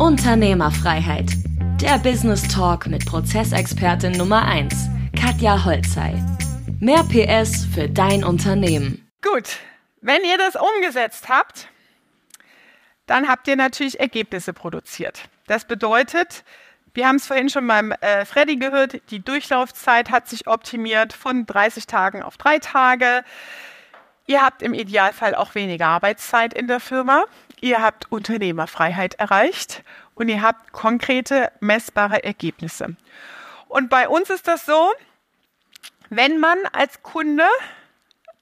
Unternehmerfreiheit. Der Business Talk mit Prozessexpertin Nummer 1, Katja Holzei. Mehr PS für dein Unternehmen. Gut, wenn ihr das umgesetzt habt, dann habt ihr natürlich Ergebnisse produziert. Das bedeutet, wir haben es vorhin schon beim äh, Freddy gehört, die Durchlaufzeit hat sich optimiert von 30 Tagen auf drei Tage. Ihr habt im Idealfall auch weniger Arbeitszeit in der Firma. Ihr habt Unternehmerfreiheit erreicht und ihr habt konkrete, messbare Ergebnisse. Und bei uns ist das so, wenn man als Kunde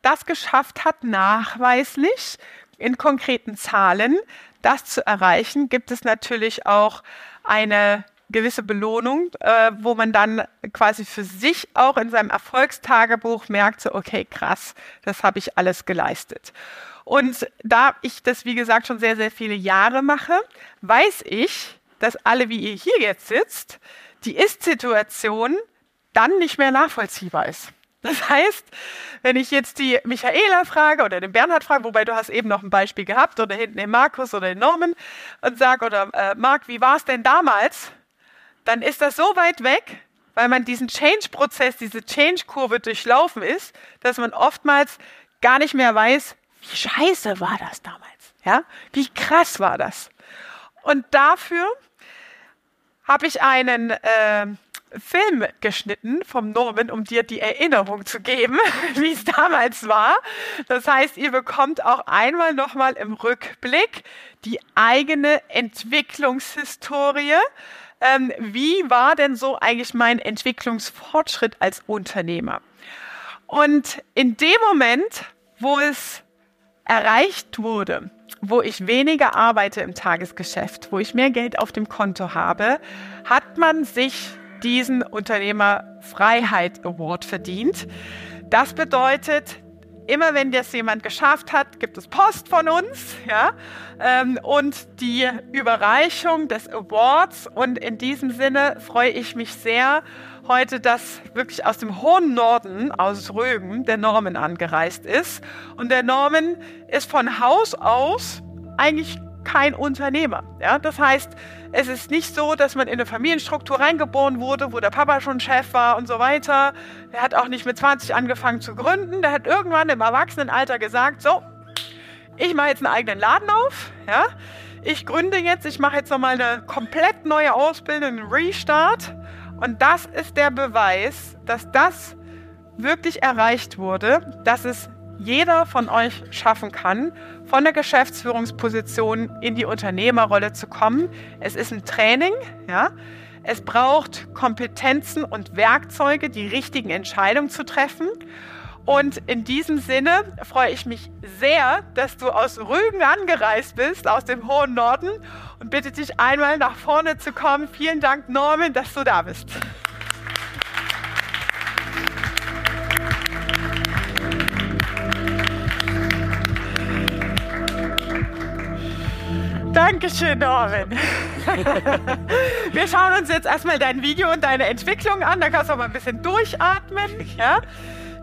das geschafft hat, nachweislich in konkreten Zahlen das zu erreichen, gibt es natürlich auch eine gewisse Belohnung, äh, wo man dann quasi für sich auch in seinem Erfolgstagebuch merkt, so, okay, krass, das habe ich alles geleistet. Und da ich das, wie gesagt, schon sehr, sehr viele Jahre mache, weiß ich, dass alle, wie ihr hier jetzt sitzt, die Ist-Situation dann nicht mehr nachvollziehbar ist. Das heißt, wenn ich jetzt die Michaela frage oder den Bernhard frage, wobei du hast eben noch ein Beispiel gehabt, oder hinten den Markus oder den Norman und sage, oder äh, Marc, wie war es denn damals? Dann ist das so weit weg, weil man diesen Change-Prozess, diese Change-Kurve durchlaufen ist, dass man oftmals gar nicht mehr weiß, wie scheiße war das damals? Ja? Wie krass war das? Und dafür habe ich einen äh, Film geschnitten vom Norman, um dir die Erinnerung zu geben, wie es damals war. Das heißt, ihr bekommt auch einmal nochmal im Rückblick die eigene Entwicklungshistorie. Ähm, wie war denn so eigentlich mein Entwicklungsfortschritt als Unternehmer? Und in dem Moment, wo es erreicht wurde, wo ich weniger arbeite im Tagesgeschäft, wo ich mehr Geld auf dem Konto habe, hat man sich diesen Unternehmerfreiheit Award verdient. Das bedeutet, immer wenn das jemand geschafft hat, gibt es Post von uns, ja, ähm, und die Überreichung des Awards. Und in diesem Sinne freue ich mich sehr, heute, dass wirklich aus dem hohen Norden, aus Rögen, der Norman angereist ist. Und der Norman ist von Haus aus eigentlich kein Unternehmer. Ja? Das heißt, es ist nicht so, dass man in eine Familienstruktur reingeboren wurde, wo der Papa schon Chef war und so weiter. Er hat auch nicht mit 20 angefangen zu gründen. Der hat irgendwann im Erwachsenenalter gesagt, so, ich mache jetzt einen eigenen Laden auf. Ja? Ich gründe jetzt, ich mache jetzt nochmal eine komplett neue Ausbildung, einen Restart. Und das ist der Beweis, dass das wirklich erreicht wurde, dass es jeder von euch schaffen kann, von der Geschäftsführungsposition in die Unternehmerrolle zu kommen. Es ist ein Training, ja. Es braucht Kompetenzen und Werkzeuge, die richtigen Entscheidungen zu treffen. Und in diesem Sinne freue ich mich sehr, dass du aus Rügen angereist bist, aus dem hohen Norden, und bitte dich einmal nach vorne zu kommen. Vielen Dank, Norman, dass du da bist. Dankeschön, Norman. Wir schauen uns jetzt erstmal dein Video und deine Entwicklung an. Da kannst du auch mal ein bisschen durchatmen. Ja?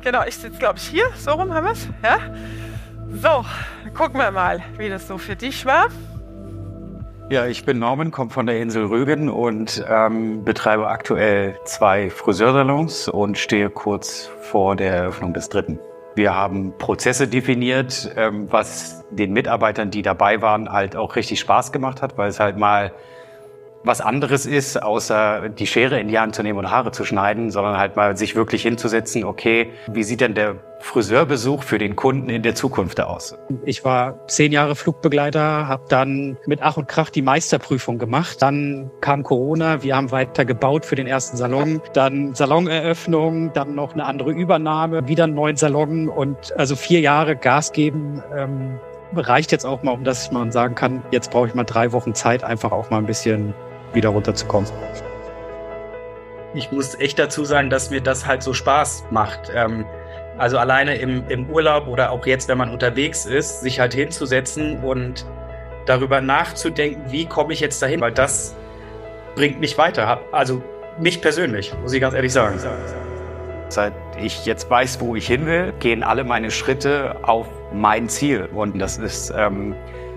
Genau, ich sitze, glaube ich, hier. So rum haben wir es. Ja? So, gucken wir mal, wie das so für dich war. Ja, ich bin Norman, komme von der Insel Rügen und ähm, betreibe aktuell zwei Friseursalons und stehe kurz vor der Eröffnung des dritten. Wir haben Prozesse definiert, ähm, was den Mitarbeitern, die dabei waren, halt auch richtig Spaß gemacht hat, weil es halt mal was anderes ist, außer die Schere in die Hand zu nehmen und Haare zu schneiden, sondern halt mal sich wirklich hinzusetzen, okay, wie sieht denn der Friseurbesuch für den Kunden in der Zukunft aus? Ich war zehn Jahre Flugbegleiter, habe dann mit Ach und Krach die Meisterprüfung gemacht. Dann kam Corona, wir haben weiter gebaut für den ersten Salon, dann Saloneröffnung, dann noch eine andere Übernahme, wieder einen neuen Salon und also vier Jahre Gas geben. Ähm, reicht jetzt auch mal, um dass man sagen kann, jetzt brauche ich mal drei Wochen Zeit, einfach auch mal ein bisschen wieder runterzukommen. Ich muss echt dazu sagen, dass mir das halt so Spaß macht. Ähm, also alleine im, im Urlaub oder auch jetzt, wenn man unterwegs ist, sich halt hinzusetzen und darüber nachzudenken, wie komme ich jetzt dahin, weil das bringt mich weiter. Also mich persönlich, muss ich ganz ehrlich sagen. Seit ich jetzt weiß, wo ich hin will, gehen alle meine Schritte auf mein Ziel. Und das ist ähm,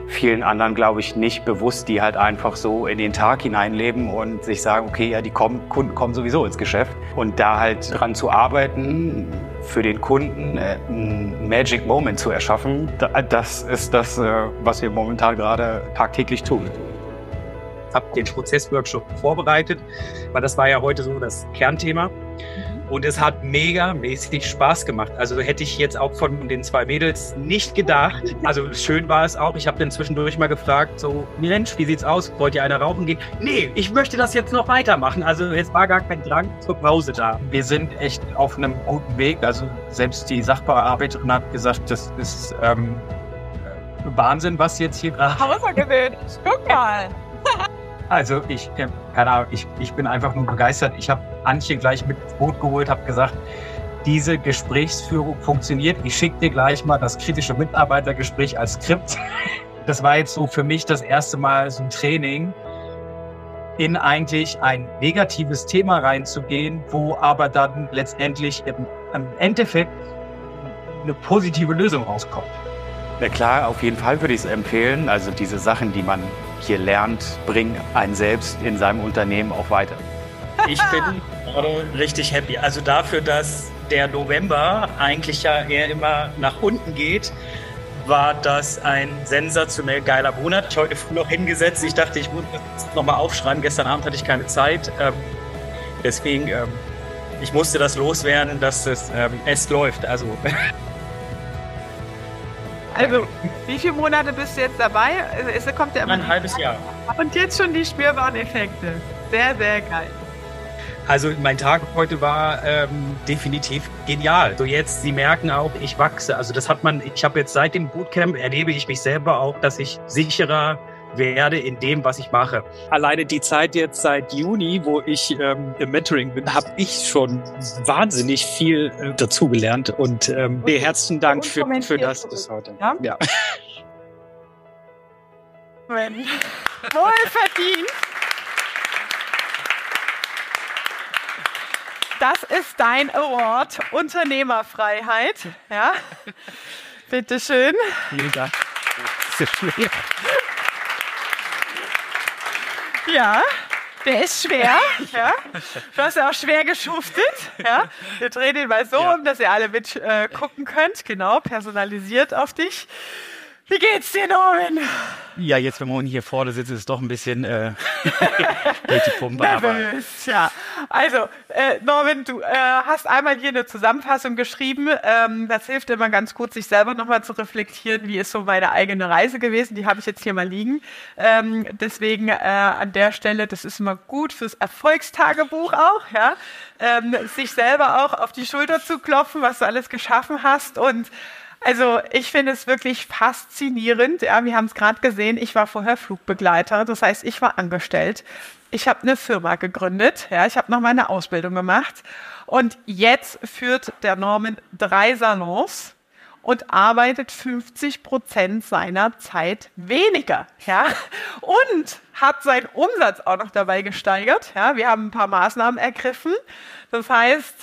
vielen anderen, glaube ich, nicht bewusst, die halt einfach so in den Tag hineinleben und sich sagen, okay, ja, die kommen, Kunden kommen sowieso ins Geschäft. Und da halt dran zu arbeiten, für den Kunden äh, einen Magic Moment zu erschaffen, das ist das, äh, was wir momentan gerade tagtäglich tun habe den Prozessworkshop vorbereitet, weil das war ja heute so das Kernthema. Und es hat mega mäßig Spaß gemacht. Also hätte ich jetzt auch von den zwei Mädels nicht gedacht. Also schön war es auch. Ich habe dann zwischendurch mal gefragt, so, Mensch, wie sieht's aus? Wollt ihr eine rauchen gehen? Nee, ich möchte das jetzt noch weitermachen. Also es war gar kein Drang zur Pause da. Wir sind echt auf einem guten Weg. Also selbst die Sachbearbeiterin hat gesagt, das ist ähm, Wahnsinn, was jetzt hier gerade... Außergewöhnlich. Guck mal. Also ich, keine Ahnung, ich, ich bin einfach nur begeistert. Ich habe Antje gleich mit ins Boot geholt, habe gesagt, diese Gesprächsführung funktioniert. Ich schicke dir gleich mal das kritische Mitarbeitergespräch als Skript. Das war jetzt so für mich das erste Mal so ein Training, in eigentlich ein negatives Thema reinzugehen, wo aber dann letztendlich im, im Endeffekt eine positive Lösung rauskommt. Na klar, auf jeden Fall würde ich es empfehlen. Also diese Sachen, die man hier lernt, bringen einen selbst in seinem Unternehmen auch weiter. Ich bin richtig happy. Also dafür, dass der November eigentlich ja eher immer nach unten geht, war das ein sensationell geiler Monat. Ich habe heute früh noch hingesetzt. Ich dachte, ich muss das nochmal aufschreiben. Gestern Abend hatte ich keine Zeit. Ähm, deswegen, ähm, ich musste das loswerden, dass es, ähm, es läuft. Also Also, wie viele Monate bist du jetzt dabei? Es kommt ja immer ein halbes Jahr. Und jetzt schon die spürbaren Effekte. Sehr, sehr geil. Also mein Tag heute war ähm, definitiv genial. So jetzt, Sie merken auch, ich wachse. Also das hat man, ich habe jetzt seit dem Bootcamp erlebe ich mich selber auch, dass ich sicherer werde in dem, was ich mache. Alleine die Zeit jetzt seit Juni, wo ich ähm, im Mentoring bin, habe ich schon wahnsinnig viel äh, dazugelernt. Und ähm, und, herzlichen Dank für, für das bis heute. Ja. ja. Wohl verdient. Das ist dein Award, Unternehmerfreiheit. Ja, bitteschön. Vielen Dank. Das ist schwer. Ja, der ist schwer. Ja. Du hast ja auch schwer geschuftet. Ja. Wir drehen ihn mal so ja. um, dass ihr alle mit äh, gucken könnt. Genau, personalisiert auf dich. Wie geht's dir, Norman? Ja, jetzt, wenn man hier vorne sitzt, ist es doch ein bisschen äh, die Pumpe. Nervös, ja. Also, äh, Norman, du äh, hast einmal hier eine Zusammenfassung geschrieben. Ähm, das hilft immer ganz kurz, sich selber nochmal zu reflektieren, wie ist so meine eigene Reise gewesen. Die habe ich jetzt hier mal liegen. Ähm, deswegen äh, an der Stelle, das ist immer gut fürs Erfolgstagebuch auch, ja. Ähm, sich selber auch auf die Schulter zu klopfen, was du alles geschaffen hast und also ich finde es wirklich faszinierend. Ja, wir haben es gerade gesehen, ich war vorher Flugbegleiter, das heißt, ich war angestellt. Ich habe eine Firma gegründet, ja, ich habe noch meine Ausbildung gemacht und jetzt führt der Norman drei Salons und arbeitet 50 Prozent seiner Zeit weniger, ja, und hat seinen Umsatz auch noch dabei gesteigert. Ja, wir haben ein paar Maßnahmen ergriffen. Das heißt,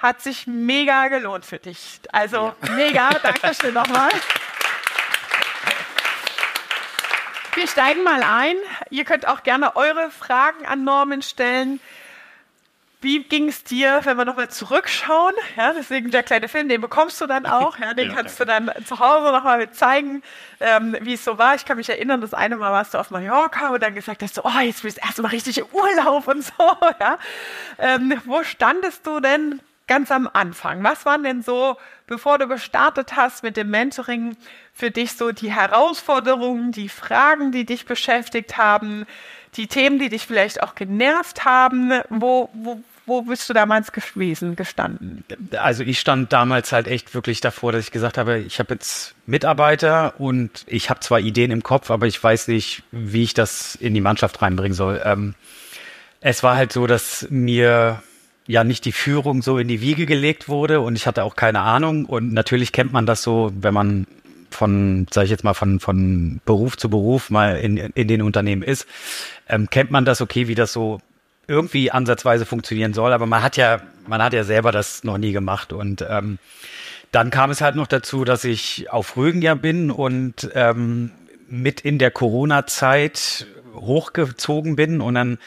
hat sich mega gelohnt für dich. Also ja. mega, danke schön nochmal. Wir steigen mal ein. Ihr könnt auch gerne eure Fragen an Norman stellen. Wie ging es dir, wenn wir nochmal zurückschauen? Ja, deswegen der kleine Film, den bekommst du dann auch. Ja, den ja, kannst du dann zu Hause nochmal mit zeigen, ähm, wie es so war. Ich kann mich erinnern, das eine Mal warst du auf Mallorca und dann gesagt hast du, oh, jetzt bist du erstmal richtig im Urlaub und so. Ja. Ähm, wo standest du denn ganz am Anfang. Was waren denn so, bevor du gestartet hast mit dem Mentoring, für dich so die Herausforderungen, die Fragen, die dich beschäftigt haben, die Themen, die dich vielleicht auch genervt haben? Wo, wo, wo bist du damals gewesen, gestanden? Also ich stand damals halt echt wirklich davor, dass ich gesagt habe, ich habe jetzt Mitarbeiter und ich habe zwar Ideen im Kopf, aber ich weiß nicht, wie ich das in die Mannschaft reinbringen soll. Ähm, es war halt so, dass mir ja nicht die Führung so in die Wiege gelegt wurde und ich hatte auch keine Ahnung. Und natürlich kennt man das so, wenn man von, sage ich jetzt mal, von, von Beruf zu Beruf mal in, in den Unternehmen ist, ähm, kennt man das, okay, wie das so irgendwie ansatzweise funktionieren soll. Aber man hat ja, man hat ja selber das noch nie gemacht. Und ähm, dann kam es halt noch dazu, dass ich auf Rügen ja bin und ähm, mit in der Corona-Zeit hochgezogen bin und dann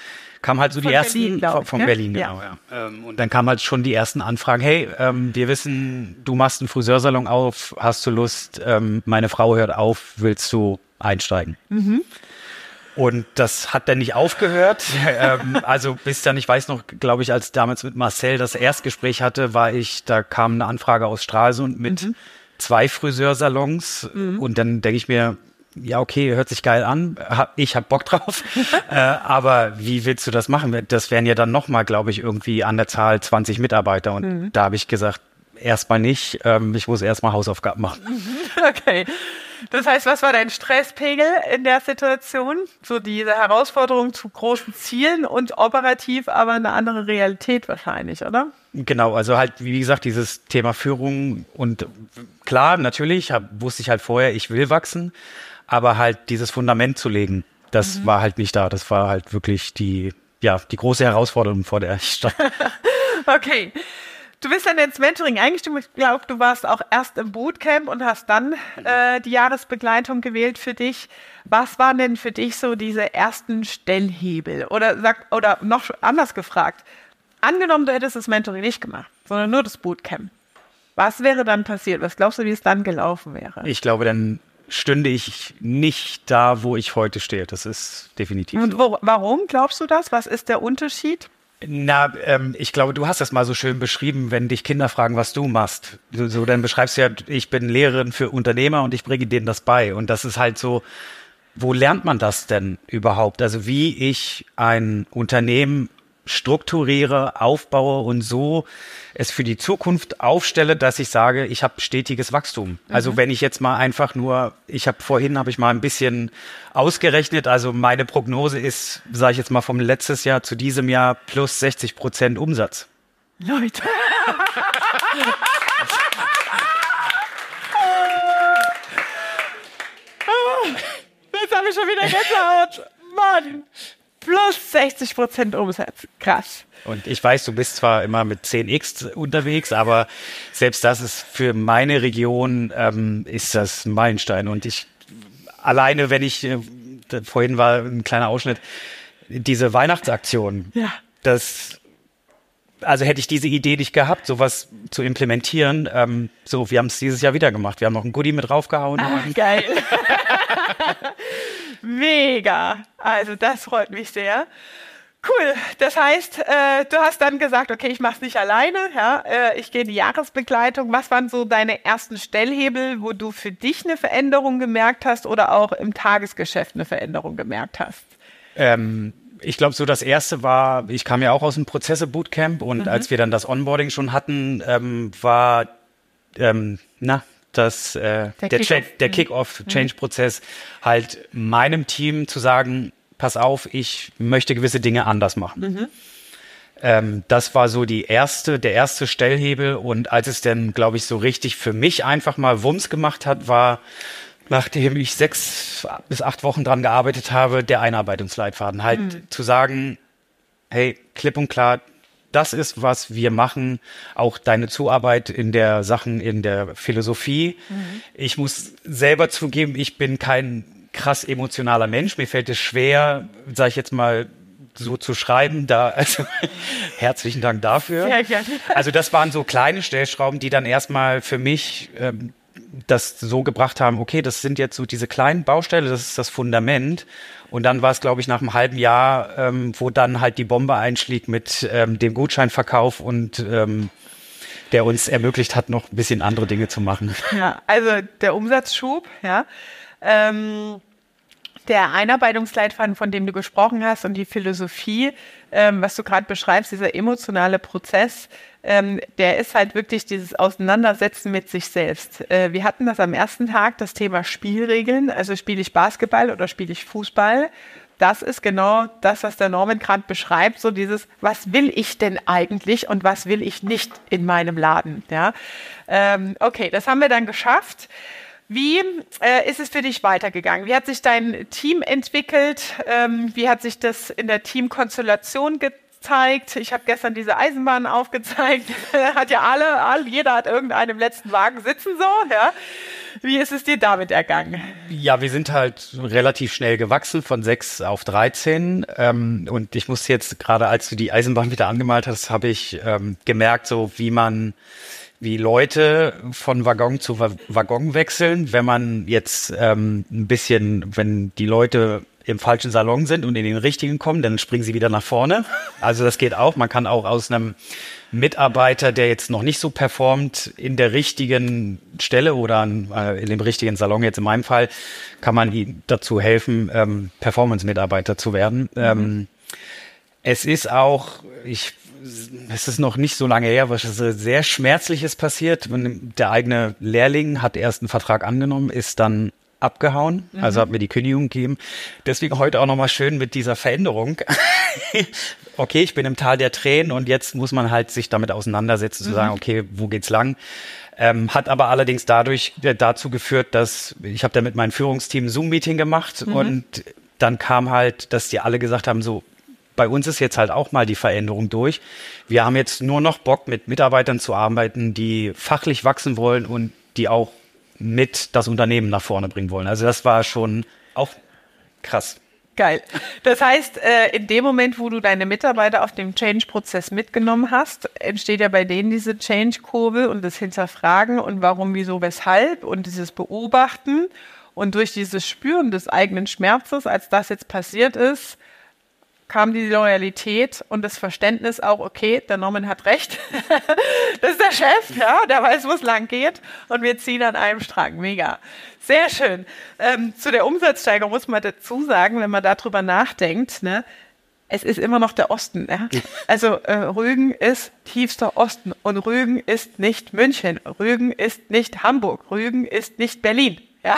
kam halt so Von die ersten Berlin, glaub von, ne? Berlin Ja. genau ja. Ähm, und dann kam halt schon die ersten Anfragen hey ähm, wir wissen du machst einen Friseursalon auf hast du Lust ähm, meine Frau hört auf willst du einsteigen und das hat dann nicht aufgehört. ähm, also bis dann, ich weiß noch, glaube ich, als damals mit Marcel das Erstgespräch hatte, war ich, da kam eine Anfrage aus Stralsund mit zwei Friseursalons. Und dann denke ich mir, ja, okay, hört sich geil an. Ich hab Bock drauf. äh, aber wie willst du das machen? Das wären ja dann nochmal, glaube ich, irgendwie an der Zahl 20 Mitarbeiter. Und da habe ich gesagt, erstmal nicht. Ähm, ich muss erstmal Hausaufgaben machen. Okay. Das heißt, was war dein Stresspegel in der Situation? So diese Herausforderung zu großen Zielen und operativ aber eine andere Realität wahrscheinlich, oder? Genau, also halt, wie gesagt, dieses Thema Führung und klar, natürlich hab, wusste ich halt vorher, ich will wachsen, aber halt dieses Fundament zu legen, das war halt nicht da. Das war halt wirklich die, ja, die große Herausforderung, vor der ich stand. Okay. Du bist dann ins Mentoring eingestiegen. Ich glaube, du warst auch erst im Bootcamp und hast dann äh, die Jahresbegleitung gewählt für dich. Was waren denn für dich so diese ersten Stellhebel? Oder sag, oder noch anders gefragt, angenommen, du hättest das Mentoring nicht gemacht, sondern nur das Bootcamp. Was wäre dann passiert? Was glaubst du, wie es dann gelaufen wäre? Ich glaube, dann stünde ich nicht da, wo ich heute stehe. Das ist definitiv Und wo, warum glaubst du das? Was ist der Unterschied? Na, ähm, ich glaube, du hast das mal so schön beschrieben, wenn dich Kinder fragen, was du machst. So, so dann beschreibst du ja, ich bin Lehrerin für Unternehmer und ich bringe denen das bei. Und das ist halt so, wo lernt man das denn überhaupt? Also wie ich ein Unternehmen strukturiere, aufbaue und so es für die Zukunft aufstelle, dass ich sage, ich habe stetiges Wachstum. Also wenn ich jetzt mal einfach nur, ich habe vorhin habe ich mal ein bisschen ausgerechnet, also meine Prognose ist, sage ich jetzt mal vom letztes Jahr zu diesem Jahr plus 60 Prozent Umsatz. Leute. Jetzt habe ich schon wieder Gänsehaut. Mann. Plus 60 Prozent Umsatz. Krass. Und ich weiß, du bist zwar immer mit 10x unterwegs, aber selbst das ist für meine Region ähm, ist das ein Meilenstein. Und ich alleine, wenn ich äh, vorhin war ein kleiner Ausschnitt, diese Weihnachtsaktion, Ja. das also hätte ich diese Idee nicht gehabt, sowas zu implementieren. Ähm, so, wir haben es dieses Jahr wieder gemacht. Wir haben noch ein Goodie mit draufgehauen. Und- geil. Mega. Also das freut mich sehr. Cool. Das heißt, äh, du hast dann gesagt, okay, ich mache es nicht alleine. Ja, äh, ich gehe in die Jahresbegleitung. Was waren so deine ersten Stellhebel, wo du für dich eine Veränderung gemerkt hast oder auch im Tagesgeschäft eine Veränderung gemerkt hast? Ähm, ich glaube, so das erste war, ich kam ja auch aus dem Prozesse-Bootcamp und Mhm. als wir dann das Onboarding schon hatten, ähm, war, ähm, na, das, äh, Der der. Mhm. der Kick-Off-Change-Prozess halt meinem Team zu sagen, pass auf, ich möchte gewisse Dinge anders machen. Mhm. Ähm, das war so die erste, der erste Stellhebel und als es dann, glaube ich, so richtig für mich einfach mal Wumms gemacht hat, war, nachdem ich sechs bis acht Wochen dran gearbeitet habe, der Einarbeitungsleitfaden. Halt zu sagen, hey, klipp und klar, das ist, was wir machen. Auch deine Zuarbeit in der Sachen, in der Philosophie. Ich muss selber zugeben, ich bin kein krass emotionaler Mensch. Mir fällt es schwer, sage ich jetzt mal, so zu schreiben. Da, also herzlichen Dank dafür. Sehr gerne. Also das waren so kleine Stellschrauben, die dann erstmal für mich ähm, das so gebracht haben, okay, das sind jetzt so diese kleinen Bausteine, das ist das Fundament. Und dann war es, glaube ich, nach einem halben Jahr, ähm, wo dann halt die Bombe einschlägt mit ähm, dem Gutscheinverkauf und ähm, der uns ermöglicht hat, noch ein bisschen andere Dinge zu machen. Ja, also der Umsatzschub, ja. Ähm, der Einarbeitungsleitfaden, von dem du gesprochen hast und die Philosophie, ähm, was du gerade beschreibst, dieser emotionale Prozess, ähm, der ist halt wirklich dieses Auseinandersetzen mit sich selbst. Äh, wir hatten das am ersten Tag, das Thema Spielregeln, also spiele ich Basketball oder spiele ich Fußball. Das ist genau das, was der Norman gerade beschreibt, so dieses, was will ich denn eigentlich und was will ich nicht in meinem Laden, ja. Ähm, okay, das haben wir dann geschafft. Wie äh, ist es für dich weitergegangen? Wie hat sich dein Team entwickelt? Ähm, wie hat sich das in der Teamkonstellation ge zeigt. Ich habe gestern diese Eisenbahn aufgezeigt. hat ja alle, alle, jeder hat irgendeinen im letzten Wagen sitzen so, ja. Wie ist es dir damit ergangen? Ja, wir sind halt relativ schnell gewachsen von sechs auf 13. Ähm, und ich musste jetzt gerade, als du die Eisenbahn wieder angemalt hast, habe ich ähm, gemerkt, so wie man wie Leute von Waggon zu Waggon wechseln, wenn man jetzt ähm, ein bisschen, wenn die Leute im falschen Salon sind und in den richtigen kommen, dann springen sie wieder nach vorne. Also das geht auch. Man kann auch aus einem Mitarbeiter, der jetzt noch nicht so performt, in der richtigen Stelle oder äh, in dem richtigen Salon, jetzt in meinem Fall, kann man ihm dazu helfen, ähm, Performance-Mitarbeiter zu werden. Mhm. Ähm, es ist auch, ich es ist noch nicht so lange her, was sehr Schmerzliches passiert. Der eigene Lehrling hat erst einen Vertrag angenommen, ist dann abgehauen, mhm. also hat mir die Kündigung gegeben. Deswegen heute auch nochmal schön mit dieser Veränderung. okay, ich bin im Tal der Tränen und jetzt muss man halt sich damit auseinandersetzen, mhm. zu sagen, okay, wo geht's lang? Ähm, hat aber allerdings dadurch äh, dazu geführt, dass ich habe da mit meinem Führungsteam Zoom-Meeting gemacht mhm. und dann kam halt, dass die alle gesagt haben, so, bei uns ist jetzt halt auch mal die Veränderung durch. Wir haben jetzt nur noch Bock, mit Mitarbeitern zu arbeiten, die fachlich wachsen wollen und die auch mit das Unternehmen nach vorne bringen wollen. Also das war schon auch krass. Geil. Das heißt, äh, in dem Moment, wo du deine Mitarbeiter auf dem Change-Prozess mitgenommen hast, entsteht ja bei denen diese Change-Kurve und das Hinterfragen und warum, wieso, weshalb und dieses Beobachten. Und durch dieses Spüren des eigenen Schmerzes, als das jetzt passiert ist, kam die Loyalität und das Verständnis auch, okay, der Norman hat recht. das ist der Chef, ja, der weiß, wo es lang geht und wir ziehen an einem Strang. Mega. Sehr schön. Ähm, zu der Umsatzsteigerung muss man dazu sagen, wenn man darüber nachdenkt, ne, es ist immer noch der Osten. Ja? Also äh, Rügen ist tiefster Osten und Rügen ist nicht München, Rügen ist nicht Hamburg, Rügen ist nicht Berlin. Ja,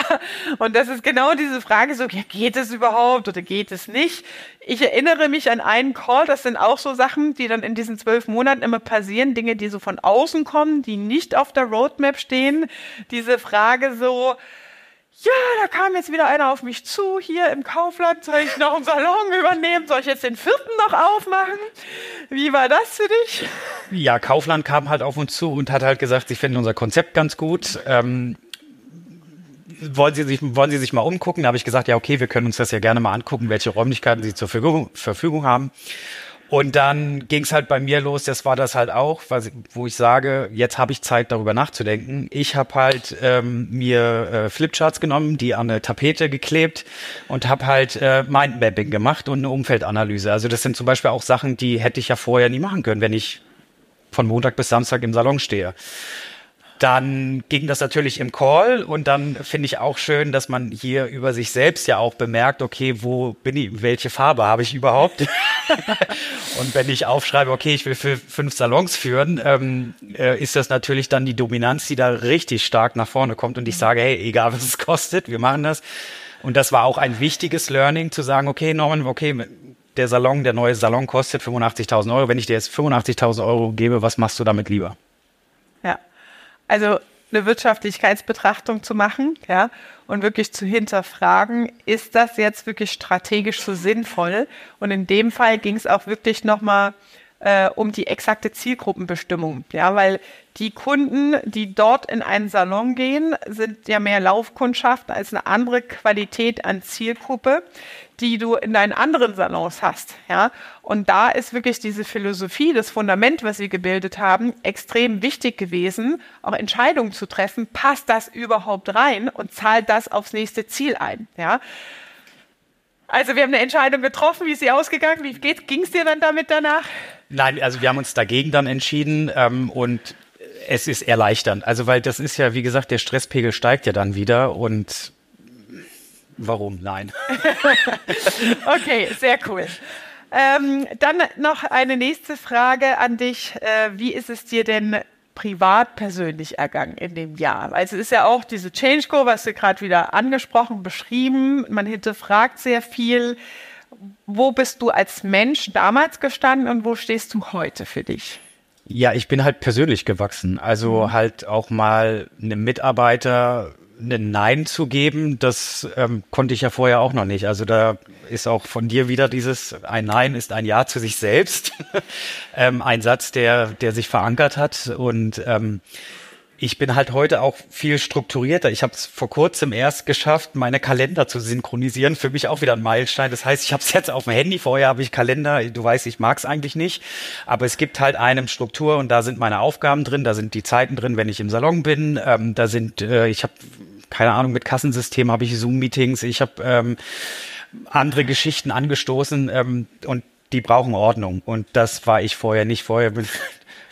und das ist genau diese Frage so, ja, geht es überhaupt oder geht es nicht? Ich erinnere mich an einen Call, das sind auch so Sachen, die dann in diesen zwölf Monaten immer passieren, Dinge, die so von außen kommen, die nicht auf der Roadmap stehen. Diese Frage so, ja, da kam jetzt wieder einer auf mich zu, hier im Kaufland, soll ich noch einen Salon übernehmen, soll ich jetzt den vierten noch aufmachen? Wie war das für dich? Ja, Kaufland kam halt auf uns zu und hat halt gesagt, sie finden unser Konzept ganz gut. Ähm, wollen Sie sich, wollen Sie sich mal umgucken? Da habe ich gesagt, ja, okay, wir können uns das ja gerne mal angucken, welche Räumlichkeiten Sie zur Verfügung, Verfügung haben. Und dann ging es halt bei mir los, das war das halt auch, was, wo ich sage, jetzt habe ich Zeit, darüber nachzudenken. Ich habe halt ähm, mir äh, Flipcharts genommen, die an eine Tapete geklebt und habe halt äh, Mindmapping gemacht und eine Umfeldanalyse. Also das sind zum Beispiel auch Sachen, die hätte ich ja vorher nie machen können, wenn ich von Montag bis Samstag im Salon stehe. Dann ging das natürlich im Call und dann finde ich auch schön, dass man hier über sich selbst ja auch bemerkt, okay, wo bin ich, welche Farbe habe ich überhaupt? und wenn ich aufschreibe, okay, ich will für fünf Salons führen, ähm, äh, ist das natürlich dann die Dominanz, die da richtig stark nach vorne kommt und ich sage, hey, egal was es kostet, wir machen das. Und das war auch ein wichtiges Learning, zu sagen, okay, Norman, okay, der Salon, der neue Salon kostet 85.000 Euro. Wenn ich dir jetzt 85.000 Euro gebe, was machst du damit lieber? Also eine Wirtschaftlichkeitsbetrachtung zu machen, ja, und wirklich zu hinterfragen, ist das jetzt wirklich strategisch so sinnvoll? Und in dem Fall ging es auch wirklich nochmal äh, um die exakte Zielgruppenbestimmung, ja, weil die Kunden, die dort in einen Salon gehen, sind ja mehr Laufkundschaft als eine andere Qualität an Zielgruppe, die du in deinen anderen Salons hast. Ja? Und da ist wirklich diese Philosophie, das Fundament, was wir gebildet haben, extrem wichtig gewesen, auch Entscheidungen zu treffen, passt das überhaupt rein und zahlt das aufs nächste Ziel ein. Ja? Also wir haben eine Entscheidung getroffen, wie ist sie ausgegangen? Wie ging es dir dann damit danach? Nein, also wir haben uns dagegen dann entschieden ähm, und es ist erleichternd. Also weil das ist ja, wie gesagt, der Stresspegel steigt ja dann wieder und warum? Nein. okay, sehr cool. Ähm, dann noch eine nächste Frage an dich. Äh, wie ist es dir denn privat persönlich ergangen in dem Jahr? Also es ist ja auch diese Change Go, was du gerade wieder angesprochen, beschrieben. Man hinterfragt sehr viel. Wo bist du als Mensch damals gestanden und wo stehst du heute für dich? Ja, ich bin halt persönlich gewachsen. Also mhm. halt auch mal einem Mitarbeiter ein Nein zu geben, das ähm, konnte ich ja vorher auch noch nicht. Also da ist auch von dir wieder dieses ein Nein ist ein Ja zu sich selbst. ähm, ein Satz, der, der sich verankert hat. Und ähm, ich bin halt heute auch viel strukturierter. Ich habe es vor kurzem erst geschafft, meine Kalender zu synchronisieren. Für mich auch wieder ein Meilenstein. Das heißt, ich habe es jetzt auf dem Handy. Vorher habe ich Kalender. Du weißt, ich mag es eigentlich nicht. Aber es gibt halt eine Struktur und da sind meine Aufgaben drin. Da sind die Zeiten drin, wenn ich im Salon bin. Ähm, da sind, äh, ich habe keine Ahnung, mit Kassensystem habe ich Zoom-Meetings. Ich habe ähm, andere Geschichten angestoßen ähm, und die brauchen Ordnung. Und das war ich vorher nicht. Vorher bin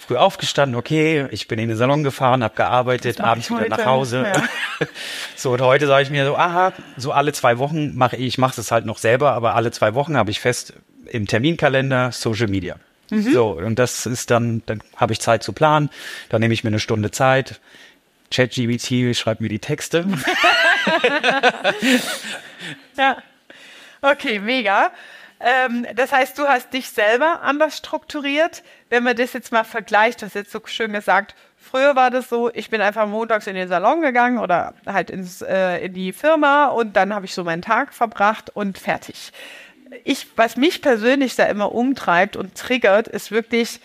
früh aufgestanden, okay, ich bin in den Salon gefahren, habe gearbeitet, abends wieder nach Hause. Ja. so, und heute sage ich mir so, aha, so alle zwei Wochen mache ich, ich mache es halt noch selber, aber alle zwei Wochen habe ich fest im Terminkalender Social Media. Mhm. So, und das ist dann, dann habe ich Zeit zu planen, dann nehme ich mir eine Stunde Zeit. ChatGBT schreibt mir die Texte. ja. Okay, mega. Ähm, das heißt, du hast dich selber anders strukturiert. Wenn man das jetzt mal vergleicht, das jetzt so schön gesagt, früher war das so, ich bin einfach montags in den Salon gegangen oder halt ins, äh, in die Firma und dann habe ich so meinen Tag verbracht und fertig. Ich, was mich persönlich da immer umtreibt und triggert, ist wirklich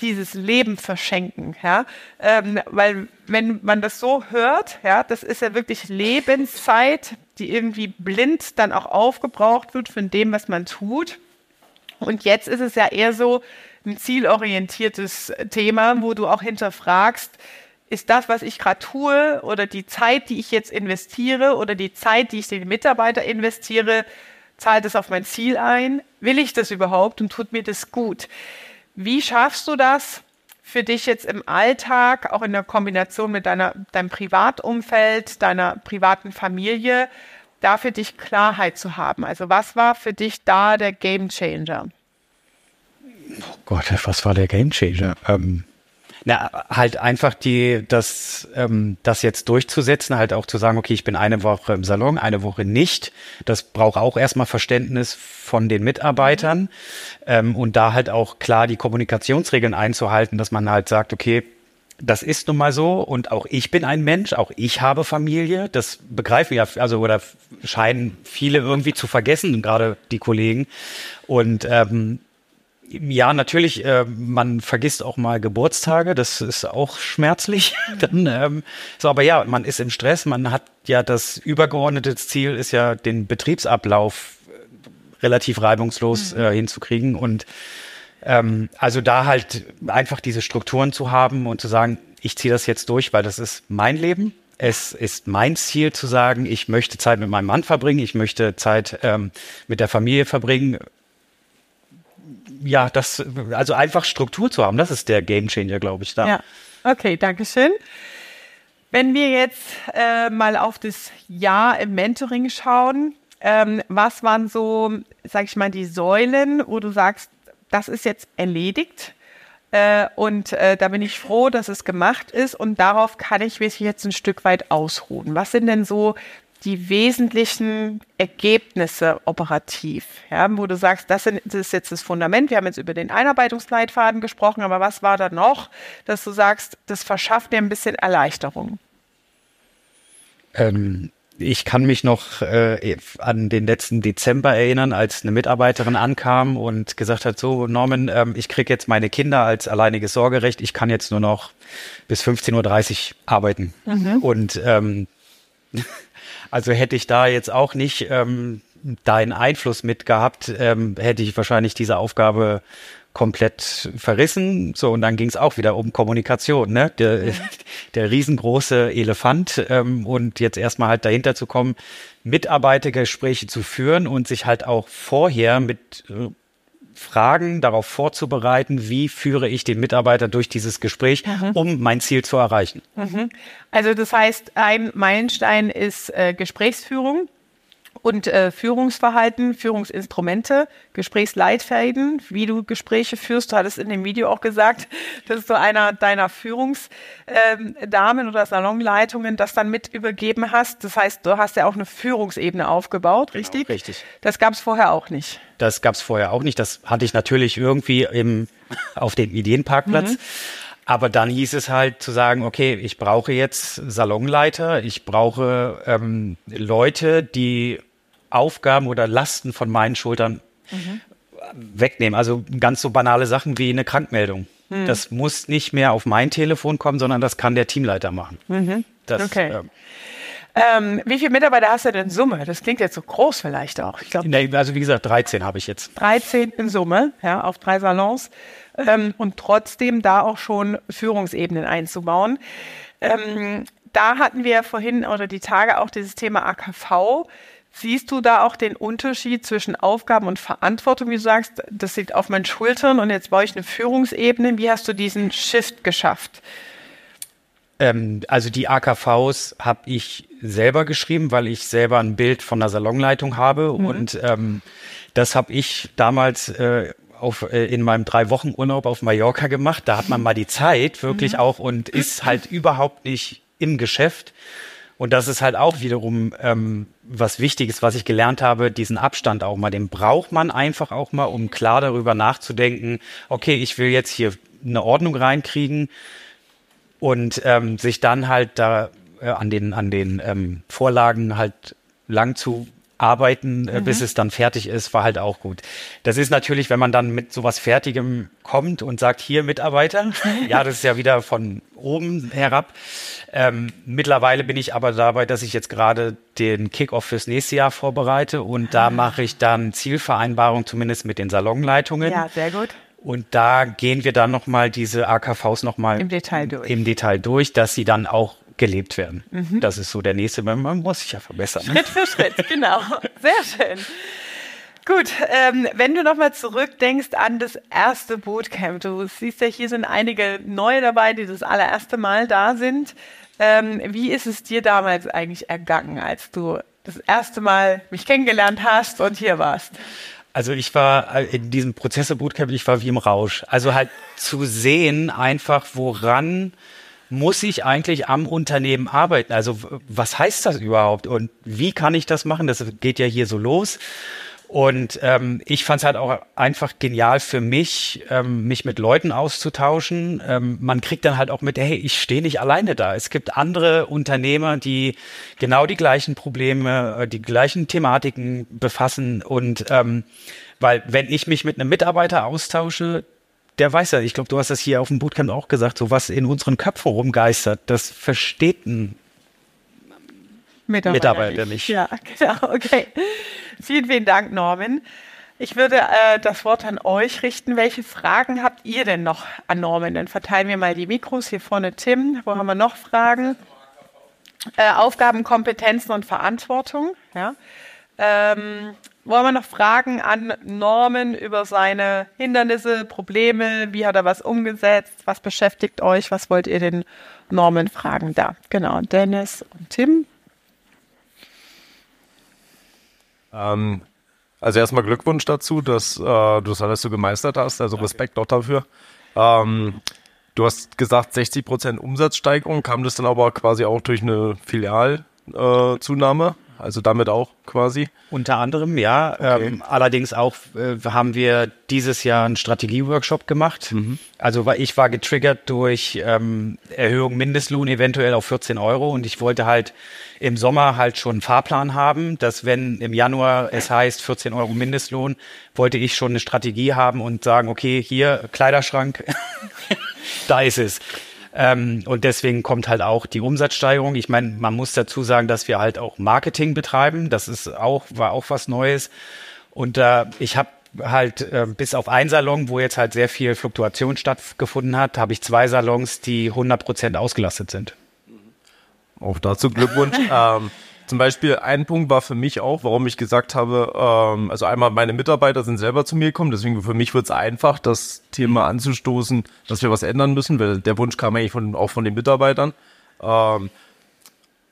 dieses Leben verschenken, ja, ähm, weil wenn man das so hört, ja, das ist ja wirklich Lebenszeit, die irgendwie blind dann auch aufgebraucht wird von dem, was man tut. Und jetzt ist es ja eher so ein zielorientiertes Thema, wo du auch hinterfragst, ist das, was ich gerade tue oder die Zeit, die ich jetzt investiere oder die Zeit, die ich den Mitarbeiter investiere, zahlt es auf mein Ziel ein? Will ich das überhaupt und tut mir das gut? Wie schaffst du das für dich jetzt im Alltag, auch in der Kombination mit deiner, deinem Privatumfeld, deiner privaten Familie, da für dich Klarheit zu haben? Also was war für dich da der Game Changer? Oh Gott, was war der Game Changer? Ähm, na, halt einfach die, das, ähm, das jetzt durchzusetzen, halt auch zu sagen, okay, ich bin eine Woche im Salon, eine Woche nicht. Das braucht auch erstmal Verständnis von den Mitarbeitern ähm, und da halt auch klar die Kommunikationsregeln einzuhalten, dass man halt sagt, okay, das ist nun mal so und auch ich bin ein Mensch, auch ich habe Familie. Das begreifen ja, also oder scheinen viele irgendwie zu vergessen, gerade die Kollegen. Und ähm, ja, natürlich, äh, man vergisst auch mal Geburtstage, das ist auch schmerzlich. Dann, ähm, so, aber ja, man ist im Stress, man hat ja das übergeordnete Ziel, ist ja den Betriebsablauf äh, relativ reibungslos mhm. äh, hinzukriegen. Und ähm, also da halt einfach diese Strukturen zu haben und zu sagen, ich ziehe das jetzt durch, weil das ist mein Leben. Es ist mein Ziel zu sagen, ich möchte Zeit mit meinem Mann verbringen, ich möchte Zeit ähm, mit der Familie verbringen ja, das, also einfach Struktur zu haben, das ist der Gamechanger, glaube ich, da. Ja, okay, danke schön. Wenn wir jetzt äh, mal auf das Jahr im Mentoring schauen, ähm, was waren so, sag ich mal, die Säulen, wo du sagst, das ist jetzt erledigt äh, und äh, da bin ich froh, dass es gemacht ist und darauf kann ich mich jetzt ein Stück weit ausruhen. Was sind denn so die wesentlichen Ergebnisse operativ, ja, wo du sagst, das, sind, das ist jetzt das Fundament. Wir haben jetzt über den Einarbeitungsleitfaden gesprochen, aber was war da noch, dass du sagst, das verschafft dir ein bisschen Erleichterung? Ähm, ich kann mich noch äh, an den letzten Dezember erinnern, als eine Mitarbeiterin ankam und gesagt hat, so Norman, ähm, ich kriege jetzt meine Kinder als alleiniges Sorgerecht, ich kann jetzt nur noch bis 15.30 Uhr arbeiten. Mhm. Und ähm, also hätte ich da jetzt auch nicht ähm, deinen Einfluss mit gehabt, ähm, hätte ich wahrscheinlich diese Aufgabe komplett verrissen. So, und dann ging es auch wieder um Kommunikation, ne? Der, ja. der riesengroße Elefant ähm, und jetzt erstmal halt dahinter zu kommen, Mitarbeitergespräche zu führen und sich halt auch vorher mit äh, Fragen darauf vorzubereiten, wie führe ich den Mitarbeiter durch dieses Gespräch, mhm. um mein Ziel zu erreichen. Mhm. Also das heißt, ein Meilenstein ist äh, Gesprächsführung und äh, Führungsverhalten, Führungsinstrumente, Gesprächsleitfäden, wie du Gespräche führst. Du hattest in dem Video auch gesagt, dass du einer deiner Führungsdamen ähm, oder Salonleitungen das dann mit übergeben hast. Das heißt, du hast ja auch eine Führungsebene aufgebaut, genau, richtig? Richtig. Das gab es vorher auch nicht. Das gab es vorher auch nicht. Das hatte ich natürlich irgendwie im, auf dem Ideenparkplatz. Mhm. Aber dann hieß es halt zu sagen, okay, ich brauche jetzt Salonleiter, ich brauche ähm, Leute, die Aufgaben oder Lasten von meinen Schultern mhm. wegnehmen. Also ganz so banale Sachen wie eine Krankmeldung. Mhm. Das muss nicht mehr auf mein Telefon kommen, sondern das kann der Teamleiter machen. Mhm. Das, okay. Ähm, ähm, wie viele Mitarbeiter hast du denn in Summe? Das klingt jetzt so groß vielleicht auch. Ich glaub, also wie gesagt, 13 habe ich jetzt. 13 in Summe, ja, auf drei Salons. Ähm, und trotzdem da auch schon Führungsebenen einzubauen. Ähm, da hatten wir vorhin oder die Tage auch dieses Thema AKV. Siehst du da auch den Unterschied zwischen Aufgaben und Verantwortung, wie du sagst, das liegt auf meinen Schultern und jetzt baue ich eine Führungsebene. Wie hast du diesen Shift geschafft? Ähm, also die AKVs habe ich selber geschrieben, weil ich selber ein Bild von der Salonleitung habe mhm. und ähm, das habe ich damals äh, auf, äh, in meinem drei Wochen Urlaub auf Mallorca gemacht. Da hat man mal die Zeit wirklich mhm. auch und ist halt überhaupt nicht im Geschäft. Und das ist halt auch wiederum ähm, was Wichtiges, was ich gelernt habe, diesen Abstand auch mal, den braucht man einfach auch mal, um klar darüber nachzudenken, okay, ich will jetzt hier eine Ordnung reinkriegen und ähm, sich dann halt da äh, an den, an den ähm, Vorlagen halt lang zu arbeiten, äh, mhm. bis es dann fertig ist, war halt auch gut. Das ist natürlich, wenn man dann mit sowas Fertigem kommt und sagt, hier Mitarbeiter, ja, das ist ja wieder von oben herab. Ähm, mittlerweile bin ich aber dabei, dass ich jetzt gerade den Kickoff fürs nächste Jahr vorbereite und da ah. mache ich dann Zielvereinbarung zumindest mit den Salonleitungen. Ja, sehr gut. Und da gehen wir dann nochmal diese AKVs nochmal im Detail durch. Im Detail durch, dass sie dann auch gelebt werden. Mhm. Das ist so der nächste, man muss sich ja verbessern. Ne? Schritt für Schritt, genau. Sehr schön. Gut, ähm, wenn du nochmal zurückdenkst an das erste Bootcamp, du siehst ja, hier sind einige neue dabei, die das allererste Mal da sind. Ähm, wie ist es dir damals eigentlich ergangen, als du das erste Mal mich kennengelernt hast und hier warst? Also ich war äh, in diesem Prozesse-Bootcamp, ich war wie im Rausch. Also halt zu sehen einfach, woran muss ich eigentlich am Unternehmen arbeiten? Also was heißt das überhaupt und wie kann ich das machen? Das geht ja hier so los. Und ähm, ich fand es halt auch einfach genial für mich, ähm, mich mit Leuten auszutauschen. Ähm, man kriegt dann halt auch mit, hey, ich stehe nicht alleine da. Es gibt andere Unternehmer, die genau die gleichen Probleme, äh, die gleichen Thematiken befassen. Und ähm, weil wenn ich mich mit einem Mitarbeiter austausche, der weiß ja, ich glaube, du hast das hier auf dem Bootcamp auch gesagt, so was in unseren Köpfen rumgeistert, das versteht ein Mitarbeiter, Mitarbeiter nicht. Ja, genau, okay. Vielen, vielen Dank, Norman. Ich würde äh, das Wort an euch richten. Welche Fragen habt ihr denn noch an Norman? Dann verteilen wir mal die Mikros. Hier vorne Tim. Wo haben wir noch Fragen? Äh, Aufgaben, Kompetenzen und Verantwortung. Ja. Ähm, wollen wir noch Fragen an Norman über seine Hindernisse, Probleme? Wie hat er was umgesetzt? Was beschäftigt euch? Was wollt ihr den Norman fragen? Da, genau. Dennis und Tim. Ähm, also erstmal Glückwunsch dazu, dass äh, du das alles so gemeistert hast. Also Respekt auch dafür. Ähm, du hast gesagt 60% Umsatzsteigerung. Kam das dann aber quasi auch durch eine Filialzunahme? Äh, also damit auch quasi? Unter anderem, ja. Okay. Ähm, allerdings auch äh, haben wir dieses Jahr einen Strategieworkshop gemacht. Mhm. Also war, ich war getriggert durch ähm, Erhöhung Mindestlohn eventuell auf 14 Euro und ich wollte halt im Sommer halt schon einen Fahrplan haben, dass wenn im Januar es heißt 14 Euro Mindestlohn, wollte ich schon eine Strategie haben und sagen, okay, hier Kleiderschrank, da ist es. Ähm, und deswegen kommt halt auch die Umsatzsteigerung. Ich meine, man muss dazu sagen, dass wir halt auch Marketing betreiben. Das ist auch, war auch was Neues. Und äh, ich habe halt äh, bis auf einen Salon, wo jetzt halt sehr viel Fluktuation stattgefunden hat, habe ich zwei Salons, die 100 Prozent ausgelastet sind. Auch dazu Glückwunsch. ähm, zum Beispiel ein Punkt war für mich auch, warum ich gesagt habe, ähm, also einmal meine Mitarbeiter sind selber zu mir gekommen, deswegen für mich wird es einfach, das Thema anzustoßen, dass wir was ändern müssen, weil der Wunsch kam eigentlich von, auch von den Mitarbeitern. Ähm,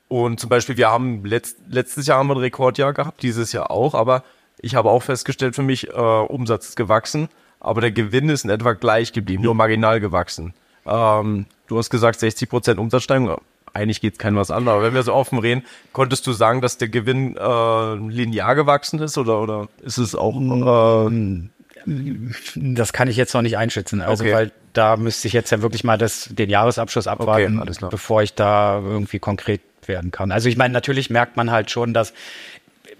und zum Beispiel, wir haben letzt, letztes Jahr haben wir ein Rekordjahr gehabt, dieses Jahr auch, aber ich habe auch festgestellt für mich, äh, Umsatz ist gewachsen, aber der Gewinn ist in etwa gleich geblieben, nur marginal gewachsen. Ähm, du hast gesagt 60% Umsatzsteigerung, eigentlich geht es keinem was an, aber wenn wir so offen reden, konntest du sagen, dass der Gewinn äh, linear gewachsen ist oder, oder ist es auch. Äh, das kann ich jetzt noch nicht einschätzen. Also, okay. weil da müsste ich jetzt ja wirklich mal das, den Jahresabschluss abwarten, klar. bevor ich da irgendwie konkret werden kann. Also ich meine, natürlich merkt man halt schon, dass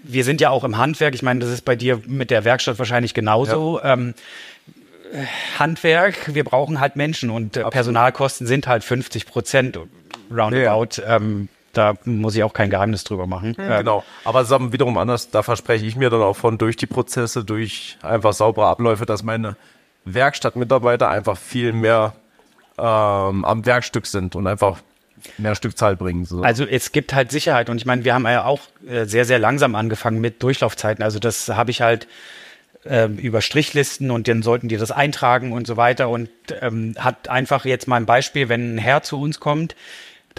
wir sind ja auch im Handwerk. Ich meine, das ist bei dir mit der Werkstatt wahrscheinlich genauso. Ähm, äh, Handwerk, wir brauchen halt Menschen und äh, Personalkosten sind halt 50 Prozent roundabout. Ähm, da muss ich auch kein Geheimnis drüber machen. Äh, Genau. Aber es ist wiederum anders, da verspreche ich mir dann auch von durch die Prozesse, durch einfach saubere Abläufe, dass meine Werkstattmitarbeiter einfach viel mehr ähm, am Werkstück sind und einfach mehr Stückzahl bringen. So. Also es gibt halt Sicherheit und ich meine, wir haben ja auch äh, sehr, sehr langsam angefangen mit Durchlaufzeiten. Also das habe ich halt ähm, über Strichlisten und dann sollten die das eintragen und so weiter und ähm, hat einfach jetzt mal ein Beispiel, wenn ein Herr zu uns kommt,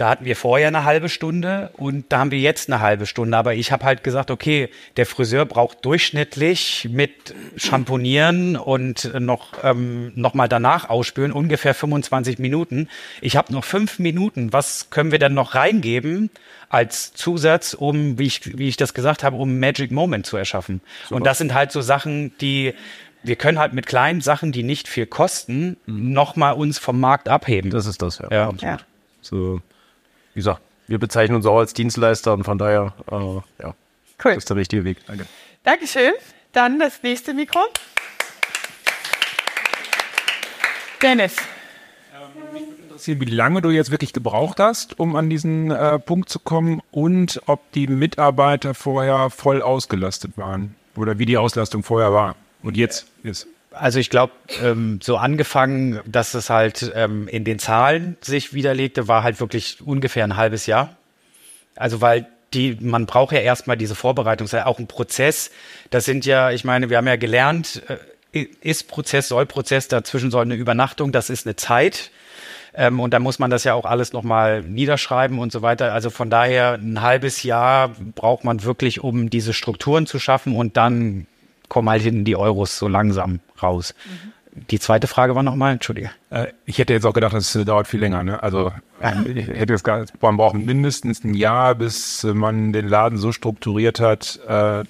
da hatten wir vorher eine halbe Stunde und da haben wir jetzt eine halbe Stunde. Aber ich habe halt gesagt, okay, der Friseur braucht durchschnittlich mit Schamponieren und noch, ähm, noch mal danach ausspülen ungefähr 25 Minuten. Ich habe noch fünf Minuten. Was können wir denn noch reingeben als Zusatz, um, wie ich, wie ich das gesagt habe, um Magic Moment zu erschaffen? Und das sind halt so Sachen, die wir können halt mit kleinen Sachen, die nicht viel kosten, noch mal uns vom Markt abheben. das ist das, ja. Ja. absolut. Ja. So, wie gesagt, wir bezeichnen uns auch als Dienstleister und von daher, äh, ja, Cool. das ist der richtige Weg. Danke. Dankeschön. Dann das nächste Mikro. Dennis. interessieren, wie lange du jetzt wirklich gebraucht hast, um an diesen äh, Punkt zu kommen und ob die Mitarbeiter vorher voll ausgelastet waren oder wie die Auslastung vorher war und jetzt ist. Also ich glaube, ähm, so angefangen, dass es halt ähm, in den Zahlen sich widerlegte, war halt wirklich ungefähr ein halbes Jahr. Also weil die, man braucht ja erstmal diese Vorbereitung, ist ja auch ein Prozess. Das sind ja, ich meine, wir haben ja gelernt, äh, ist Prozess, soll Prozess, dazwischen soll eine Übernachtung, das ist eine Zeit. Ähm, und da muss man das ja auch alles nochmal niederschreiben und so weiter. Also von daher ein halbes Jahr braucht man wirklich, um diese Strukturen zu schaffen und dann kommen halt hinten die Euros so langsam raus. Die zweite Frage war nochmal, Entschuldige. Äh, ich hätte jetzt auch gedacht, das dauert viel länger. Ne? Also äh, ich hätte jetzt gar, man braucht mindestens ein Jahr, bis man den Laden so strukturiert hat, äh,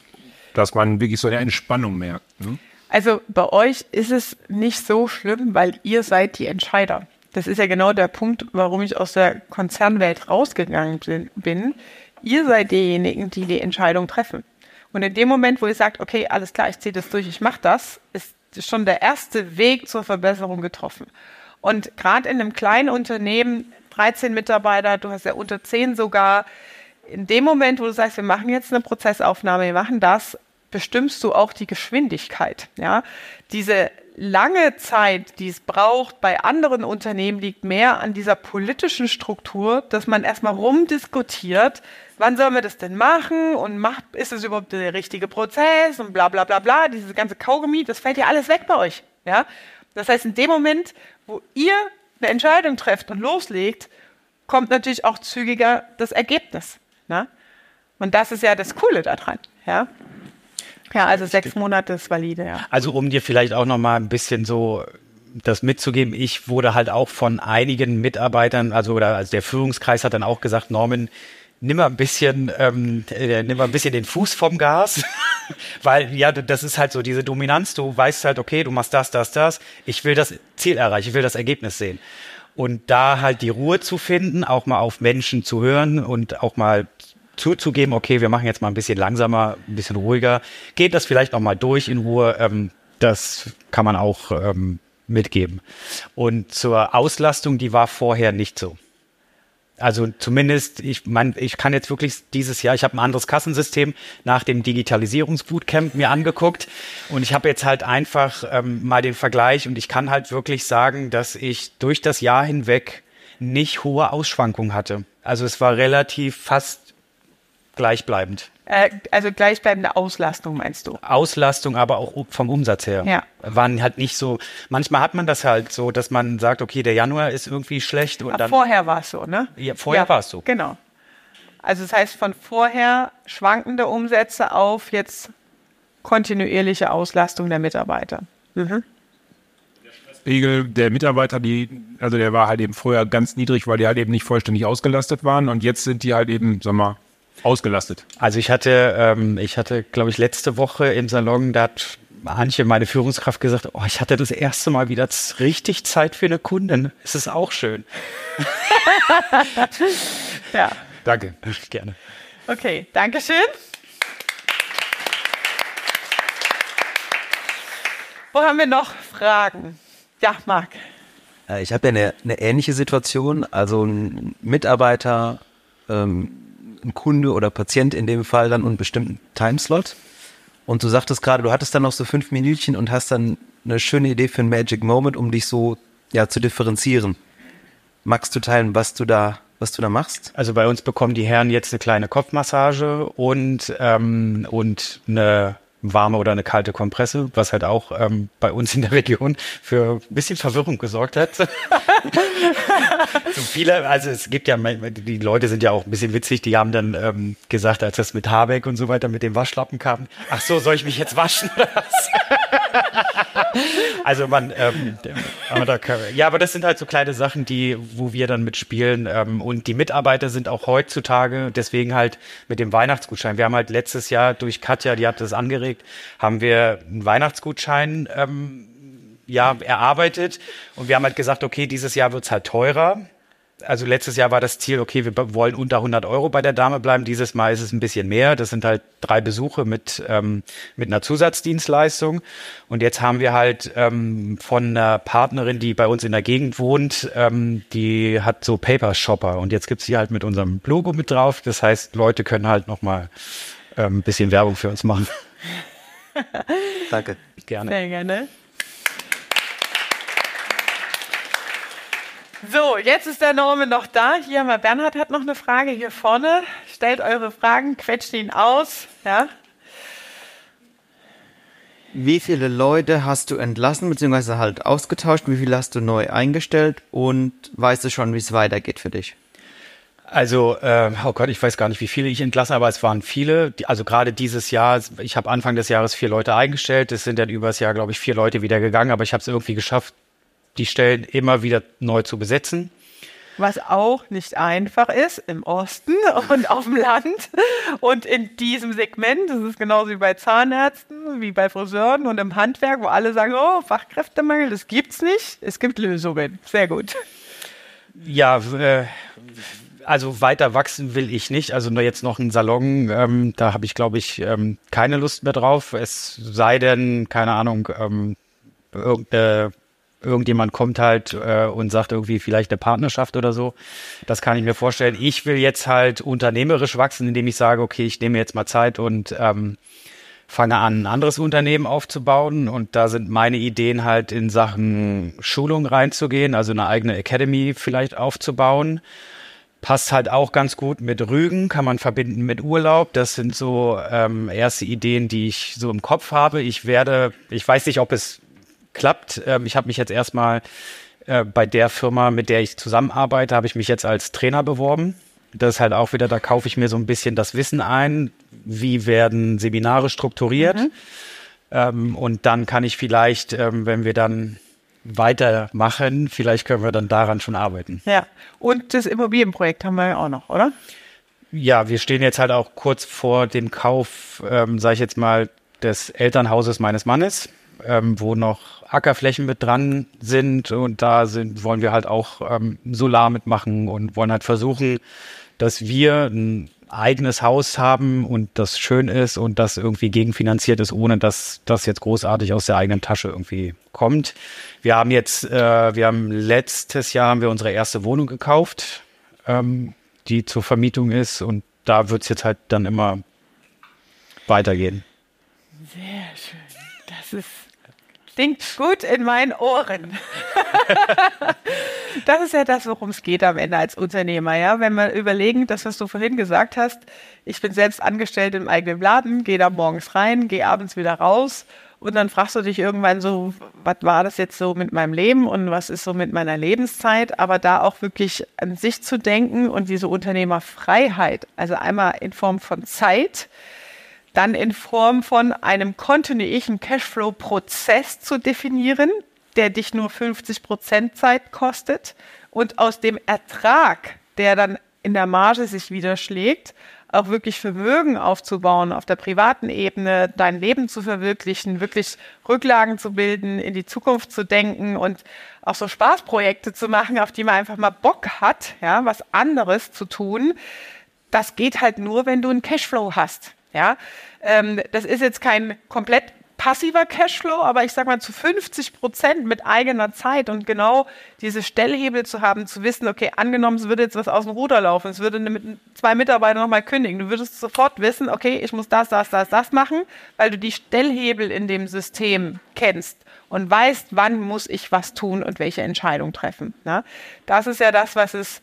dass man wirklich so eine Entspannung merkt. Ne? Also bei euch ist es nicht so schlimm, weil ihr seid die Entscheider. Das ist ja genau der Punkt, warum ich aus der Konzernwelt rausgegangen bin- bin. Ihr seid diejenigen, die die Entscheidung treffen. Und in dem Moment, wo ihr sagt, okay, alles klar, ich ziehe das durch, ich mache das, ist schon der erste Weg zur Verbesserung getroffen. Und gerade in einem kleinen Unternehmen, 13 Mitarbeiter, du hast ja unter 10 sogar, in dem Moment, wo du sagst, wir machen jetzt eine Prozessaufnahme, wir machen das, bestimmst du auch die Geschwindigkeit. Ja, diese lange Zeit, die es braucht bei anderen Unternehmen, liegt mehr an dieser politischen Struktur, dass man erstmal rumdiskutiert, wann sollen wir das denn machen und macht, ist es überhaupt der richtige Prozess und bla bla bla bla, dieses ganze Kaugummi, das fällt ja alles weg bei euch. Ja, das heißt, in dem Moment, wo ihr eine Entscheidung trefft und loslegt, kommt natürlich auch zügiger das Ergebnis. Ne? Und das ist ja das Coole daran. Ja, ja also sechs Monate ist valide, ja. Also um dir vielleicht auch noch mal ein bisschen so das mitzugeben, ich wurde halt auch von einigen Mitarbeitern, also oder also der Führungskreis hat dann auch gesagt, Norman, nimm mal ein bisschen, ähm, äh, nimm mal ein bisschen den Fuß vom Gas, weil ja, das ist halt so diese Dominanz. Du weißt halt, okay, du machst das, das, das. Ich will das Ziel erreichen, ich will das Ergebnis sehen. Und da halt die Ruhe zu finden, auch mal auf Menschen zu hören und auch mal zuzugeben, okay, wir machen jetzt mal ein bisschen langsamer, ein bisschen ruhiger, geht das vielleicht noch mal durch in Ruhe. Ähm, das kann man auch ähm, mitgeben. Und zur Auslastung, die war vorher nicht so. Also zumindest, ich mein, ich kann jetzt wirklich dieses Jahr, ich habe ein anderes Kassensystem nach dem Digitalisierungsbootcamp mir angeguckt und ich habe jetzt halt einfach ähm, mal den Vergleich und ich kann halt wirklich sagen, dass ich durch das Jahr hinweg nicht hohe Ausschwankungen hatte. Also es war relativ fast gleichbleibend. Äh, also gleichbleibende Auslastung meinst du? Auslastung, aber auch vom Umsatz her. Ja. Waren halt nicht so, manchmal hat man das halt so, dass man sagt, okay, der Januar ist irgendwie schlecht und Ach, dann. vorher war es so, ne? Ja, vorher war es so. Genau. Also das heißt von vorher schwankende Umsätze auf jetzt kontinuierliche Auslastung der Mitarbeiter. Pegel der Mitarbeiter, die, also der war halt eben vorher ganz niedrig, weil die halt eben nicht vollständig ausgelastet waren und jetzt sind die halt eben, sag mal, ausgelastet. Also ich hatte, ähm, ich hatte, glaube ich, letzte Woche im Salon, da hat Antje, meine Führungskraft, gesagt, oh, ich hatte das erste Mal wieder richtig Zeit für eine Kundin. Es ist auch schön. Ja, Danke, gerne. okay, Dankeschön. Wo haben wir noch Fragen? Ja, Marc. Äh, Ich habe ja eine, eine ähnliche Situation, also ein Mitarbeiter, ähm, ein Kunde oder Patient in dem Fall dann einen bestimmten Timeslot. Und du sagtest gerade, du hattest dann noch so fünf Minütchen und hast dann eine schöne Idee für einen Magic Moment, um dich so ja zu differenzieren. Magst du teilen, was du da, was du da machst? Also bei uns bekommen die Herren jetzt eine kleine Kopfmassage und, ähm, und eine warme oder eine kalte Kompresse, was halt auch ähm, bei uns in der Region für ein bisschen Verwirrung gesorgt hat. so viele, also es gibt ja, die Leute sind ja auch ein bisschen witzig, die haben dann ähm, gesagt, als das mit Habeck und so weiter mit dem Waschlappen kam, ach so, soll ich mich jetzt waschen oder was? Also man, ähm, ja, aber das sind halt so kleine Sachen, die, wo wir dann mitspielen. Ähm, und die Mitarbeiter sind auch heutzutage, deswegen halt mit dem Weihnachtsgutschein. Wir haben halt letztes Jahr durch Katja, die hat das angeregt, haben wir einen Weihnachtsgutschein ähm, ja, erarbeitet. Und wir haben halt gesagt, okay, dieses Jahr wird's halt teurer. Also letztes Jahr war das Ziel, okay, wir wollen unter 100 Euro bei der Dame bleiben. Dieses Mal ist es ein bisschen mehr. Das sind halt drei Besuche mit, ähm, mit einer Zusatzdienstleistung. Und jetzt haben wir halt ähm, von einer Partnerin, die bei uns in der Gegend wohnt, ähm, die hat so Paper Shopper. Und jetzt gibt's die halt mit unserem Logo mit drauf. Das heißt, Leute können halt nochmal ähm, ein bisschen Werbung für uns machen. Danke. Gerne. Sehr gerne. So, jetzt ist der Norman noch da. Hier haben wir, Bernhard hat noch eine Frage hier vorne. Stellt eure Fragen, quetscht ihn aus. Ja? Wie viele Leute hast du entlassen bzw. halt ausgetauscht? Wie viele hast du neu eingestellt? Und weißt du schon, wie es weitergeht für dich? Also, äh, oh Gott, ich weiß gar nicht, wie viele ich entlasse, aber es waren viele. Die, also gerade dieses Jahr, ich habe Anfang des Jahres vier Leute eingestellt. Es sind dann übers Jahr, glaube ich, vier Leute wieder gegangen, aber ich habe es irgendwie geschafft, die Stellen immer wieder neu zu besetzen. Was auch nicht einfach ist im Osten und auf dem Land und in diesem Segment. Das ist genauso wie bei Zahnärzten, wie bei Friseuren und im Handwerk, wo alle sagen, oh, Fachkräftemangel, das gibt's nicht. Es gibt Lösungen. Sehr gut. Ja, äh, also weiter wachsen will ich nicht. Also nur jetzt noch ein Salon, ähm, da habe ich, glaube ich, ähm, keine Lust mehr drauf. Es sei denn, keine Ahnung, ähm, irgendeine irgendjemand kommt halt äh, und sagt irgendwie vielleicht eine Partnerschaft oder so. Das kann ich mir vorstellen. Ich will jetzt halt unternehmerisch wachsen, indem ich sage, okay, ich nehme jetzt mal Zeit und ähm, fange an, ein anderes Unternehmen aufzubauen. Und da sind meine Ideen halt in Sachen Schulung reinzugehen, also eine eigene Academy vielleicht aufzubauen. Passt halt auch ganz gut mit Rügen, kann man verbinden mit Urlaub. Das sind so ähm, erste Ideen, die ich so im Kopf habe. Ich werde, ich weiß nicht, ob es klappt. Ähm, ich habe mich jetzt erstmal äh, bei der Firma, mit der ich zusammenarbeite, habe ich mich jetzt als Trainer beworben. Das ist halt auch wieder, da kaufe ich mir so ein bisschen das Wissen ein, wie werden Seminare strukturiert. Mhm. Ähm, und dann kann ich vielleicht, ähm, wenn wir dann weitermachen, vielleicht können wir dann daran schon arbeiten. Ja. Und das Immobilienprojekt haben wir ja auch noch, oder? Ja, wir stehen jetzt halt auch kurz vor dem Kauf, ähm, sage ich jetzt mal, des Elternhauses meines Mannes, ähm, wo noch Ackerflächen mit dran sind und da sind, wollen wir halt auch ähm, Solar mitmachen und wollen halt versuchen, dass wir ein eigenes Haus haben und das schön ist und das irgendwie gegenfinanziert ist, ohne dass das jetzt großartig aus der eigenen Tasche irgendwie kommt. Wir haben jetzt, äh, wir haben letztes Jahr haben wir unsere erste Wohnung gekauft, ähm, die zur Vermietung ist und da wird's jetzt halt dann immer weitergehen. Sehr schön. Das ist, klingt gut in meinen Ohren. das ist ja das, worum es geht am Ende als Unternehmer, ja. Wenn wir überlegen, das, was du vorhin gesagt hast, ich bin selbst angestellt im eigenen Laden, gehe da morgens rein, gehe abends wieder raus und dann fragst du dich irgendwann so, was war das jetzt so mit meinem Leben und was ist so mit meiner Lebenszeit, aber da auch wirklich an sich zu denken und diese Unternehmerfreiheit, also einmal in Form von Zeit, dann in Form von einem kontinuierlichen Cashflow-Prozess zu definieren, der dich nur 50 Prozent Zeit kostet und aus dem Ertrag, der dann in der Marge sich widerschlägt, auch wirklich Vermögen aufzubauen auf der privaten Ebene, dein Leben zu verwirklichen, wirklich Rücklagen zu bilden, in die Zukunft zu denken und auch so Spaßprojekte zu machen, auf die man einfach mal Bock hat, ja, was anderes zu tun. Das geht halt nur, wenn du einen Cashflow hast. Ja, ähm, das ist jetzt kein komplett passiver Cashflow, aber ich sage mal zu 50 Prozent mit eigener Zeit und genau diese Stellhebel zu haben, zu wissen, okay, angenommen, es würde jetzt was aus dem Ruder laufen, es würde mit zwei Mitarbeitern nochmal kündigen, du würdest sofort wissen, okay, ich muss das, das, das, das machen, weil du die Stellhebel in dem System kennst und weißt, wann muss ich was tun und welche Entscheidung treffen. Ne? Das ist ja das, was es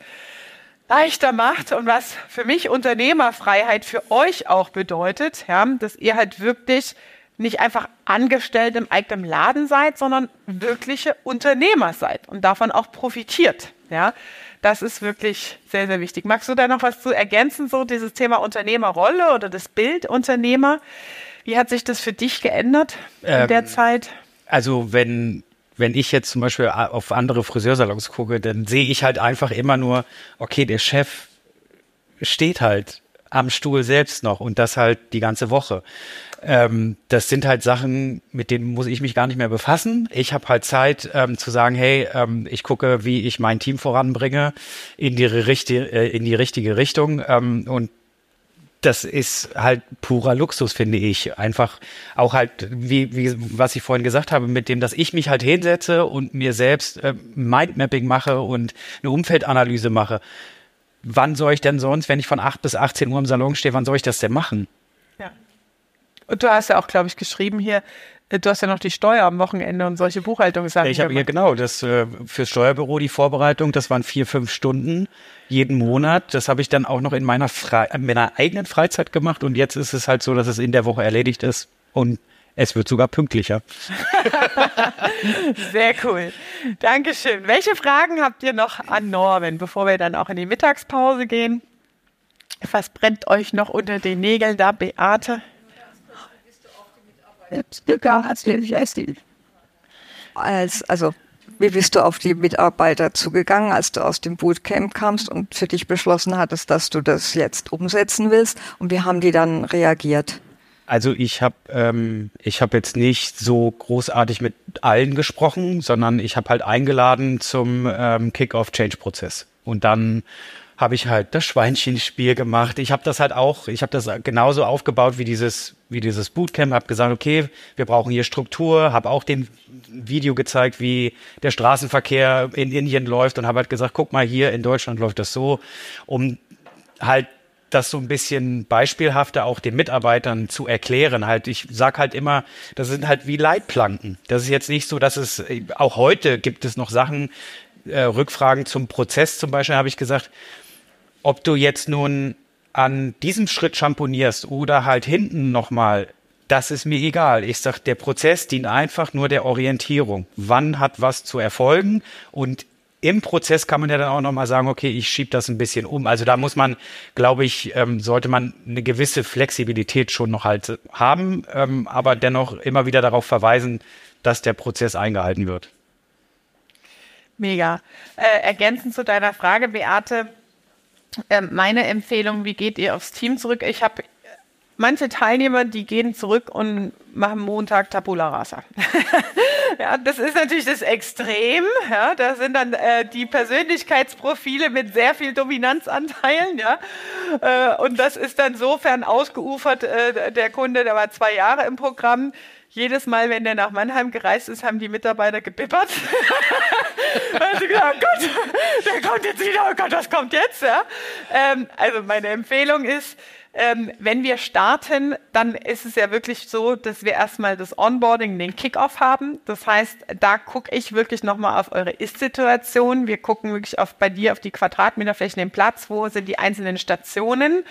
leichter macht und was für mich Unternehmerfreiheit für euch auch bedeutet, ja, dass ihr halt wirklich nicht einfach angestellt im eigenen Laden seid, sondern wirkliche Unternehmer seid und davon auch profitiert. Ja, das ist wirklich sehr, sehr wichtig. Magst du da noch was zu ergänzen, so dieses Thema Unternehmerrolle oder das Bild Unternehmer? Wie hat sich das für dich geändert in ähm, der Zeit? Also wenn wenn ich jetzt zum Beispiel auf andere Friseursalons gucke, dann sehe ich halt einfach immer nur, okay, der Chef steht halt am Stuhl selbst noch und das halt die ganze Woche. Ähm, das sind halt Sachen, mit denen muss ich mich gar nicht mehr befassen. Ich habe halt Zeit ähm, zu sagen, hey, ähm, ich gucke, wie ich mein Team voranbringe in die, richtige, äh, in die richtige Richtung ähm, und das ist halt purer Luxus, finde ich. Einfach auch halt, wie, wie was ich vorhin gesagt habe, mit dem, dass ich mich halt hinsetze und mir selbst äh, Mindmapping mache und eine Umfeldanalyse mache. Wann soll ich denn sonst, wenn ich von 8 bis 18 Uhr im Salon stehe, wann soll ich das denn machen? Und du hast ja auch, glaube ich, geschrieben hier, du hast ja noch die Steuer am Wochenende und solche Buchhaltungssachen. Ich habe hier genau das äh, fürs Steuerbüro die Vorbereitung. Das waren vier, fünf Stunden jeden Monat. Das habe ich dann auch noch in meiner, Fre in meiner eigenen Freizeit gemacht. Und jetzt ist es halt so, dass es in der Woche erledigt ist und es wird sogar pünktlicher. Sehr cool. Dankeschön. Welche Fragen habt ihr noch an Norman, bevor wir dann auch in die Mittagspause gehen? Was brennt euch noch unter den Nägeln da, Beate? Als, also, wie bist du auf die Mitarbeiter zugegangen, als du aus dem Bootcamp kamst und für dich beschlossen hattest, dass du das jetzt umsetzen willst? Und wie haben die dann reagiert? Also ich habe ähm, ich habe jetzt nicht so großartig mit allen gesprochen, sondern ich habe halt eingeladen zum ähm, Kick-off-Change-Prozess und dann habe ich halt das Schweinchenspiel gemacht. Ich habe das halt auch, ich habe das genauso aufgebaut wie dieses, wie dieses Bootcamp. Habe gesagt, okay, wir brauchen hier Struktur. Habe auch den Video gezeigt, wie der Straßenverkehr in Indien läuft und habe halt gesagt, guck mal hier in Deutschland läuft das so, um halt das so ein bisschen beispielhafter auch den Mitarbeitern zu erklären. Halt, ich sag halt immer, das sind halt wie Leitplanken. Das ist jetzt nicht so, dass es auch heute gibt es noch Sachen, äh, Rückfragen zum Prozess zum Beispiel habe ich gesagt, ob du jetzt nun an diesem Schritt champonierst oder halt hinten nochmal, das ist mir egal. Ich sag, der Prozess dient einfach nur der Orientierung. Wann hat was zu erfolgen? Und im Prozess kann man ja dann auch nochmal sagen, okay, ich schiebe das ein bisschen um. Also da muss man, glaube ich, ähm, sollte man eine gewisse Flexibilität schon noch halt haben, ähm, aber dennoch immer wieder darauf verweisen, dass der Prozess eingehalten wird. Mega. Äh, ergänzend zu deiner Frage, Beate, ähm, meine Empfehlung, wie geht ihr aufs Team zurück? Ich habe manche Teilnehmer, die gehen zurück und machen Montag Tabula Rasa. ja, das ist natürlich das Extrem. Ja, da sind dann äh, die Persönlichkeitsprofile mit sehr viel Dominanzanteilen. Ja, äh, und das ist dann sofern ausgeufert. Äh, der Kunde, der war zwei Jahre im Programm. Jedes Mal, wenn der nach Mannheim gereist ist, haben die Mitarbeiter gebippert. Weil sie gesagt, oh Gott, der kommt jetzt wieder, oh Gott, was kommt jetzt? Ja? Ähm, also meine Empfehlung ist, ähm, wenn wir starten, dann ist es ja wirklich so, dass wir erstmal das Onboarding, den Kickoff haben. Das heißt, da gucke ich wirklich nochmal auf eure Ist-Situation. Wir gucken wirklich auf, bei dir auf die Quadratmeterflächen, den Platz, wo sind die einzelnen Stationen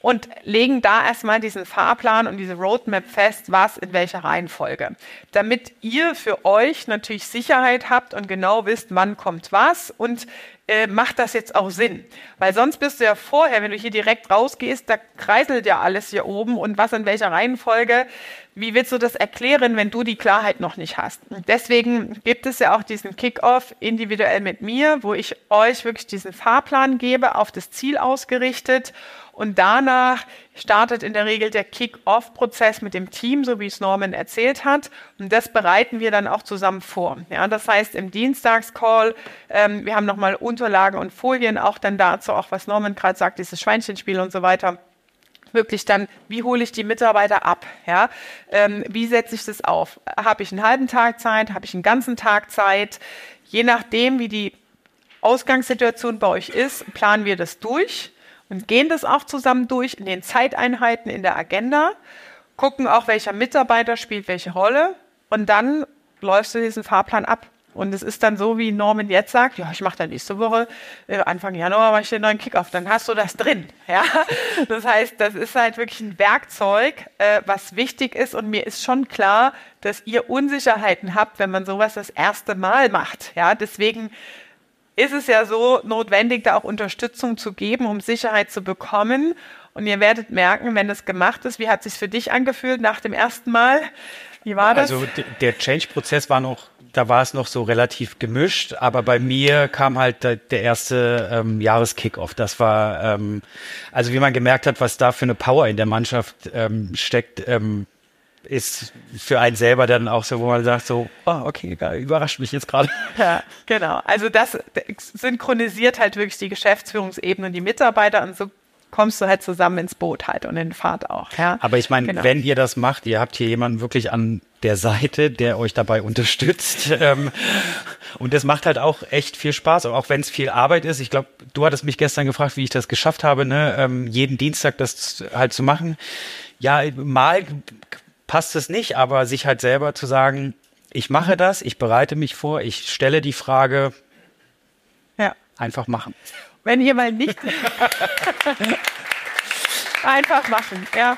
und legen da erstmal diesen Fahrplan und diese Roadmap fest, was in welcher Reihenfolge. Damit ihr für euch natürlich Sicherheit habt und genau wisst, wann kommt was und äh, macht das jetzt auch Sinn? Weil sonst bist du ja vorher, wenn du hier direkt rausgehst, da kreiselt ja alles hier oben und was in welcher Reihenfolge. Wie willst du das erklären, wenn du die Klarheit noch nicht hast? Und deswegen gibt es ja auch diesen Kickoff individuell mit mir, wo ich euch wirklich diesen Fahrplan gebe, auf das Ziel ausgerichtet und danach startet in der Regel der Kick-Off-Prozess mit dem Team, so wie es Norman erzählt hat. Und das bereiten wir dann auch zusammen vor. Ja, das heißt, im Dienstagscall, ähm, wir haben nochmal Unterlagen und Folien auch dann dazu, auch was Norman gerade sagt, dieses Schweinchenspiel und so weiter wirklich dann, wie hole ich die Mitarbeiter ab? Ja? Ähm, wie setze ich das auf? Habe ich einen halben Tag Zeit? Habe ich einen ganzen Tag Zeit? Je nachdem, wie die Ausgangssituation bei euch ist, planen wir das durch und gehen das auch zusammen durch in den Zeiteinheiten in der Agenda, gucken auch, welcher Mitarbeiter spielt welche Rolle und dann läufst du diesen Fahrplan ab. Und es ist dann so, wie Norman jetzt sagt, ja, ich mache dann nächste Woche, äh, Anfang Januar mache ich den neuen Kickoff. Dann hast du das drin. Ja? Das heißt, das ist halt wirklich ein Werkzeug, äh, was wichtig ist. Und mir ist schon klar, dass ihr Unsicherheiten habt, wenn man sowas das erste Mal macht. Ja? Deswegen ist es ja so notwendig, da auch Unterstützung zu geben, um Sicherheit zu bekommen. Und ihr werdet merken, wenn das gemacht ist, wie hat es sich für dich angefühlt nach dem ersten Mal? Wie war das? Also der Change-Prozess war noch, da war es noch so relativ gemischt, aber bei mir kam halt der, der erste ähm, Jahreskickoff. Das war, ähm, also wie man gemerkt hat, was da für eine Power in der Mannschaft ähm, steckt. Ähm, ist für einen selber dann auch so, wo man sagt so, oh, okay, überrascht mich jetzt gerade. Ja, genau. Also das synchronisiert halt wirklich die Geschäftsführungsebene und die Mitarbeiter und so kommst du halt zusammen ins Boot halt und in Fahrt auch. Ja? Aber ich meine, genau. wenn ihr das macht, ihr habt hier jemanden wirklich an der Seite, der euch dabei unterstützt. Ähm, und das macht halt auch echt viel Spaß, auch wenn es viel Arbeit ist. Ich glaube, du hattest mich gestern gefragt, wie ich das geschafft habe, ne? Ähm, jeden Dienstag das halt zu machen. Ja, mal passt es nicht, aber sich halt selber zu sagen, ich mache das, ich bereite mich vor, ich stelle die Frage, ja. einfach machen. Wenn ihr mal nicht einfach machen, ja.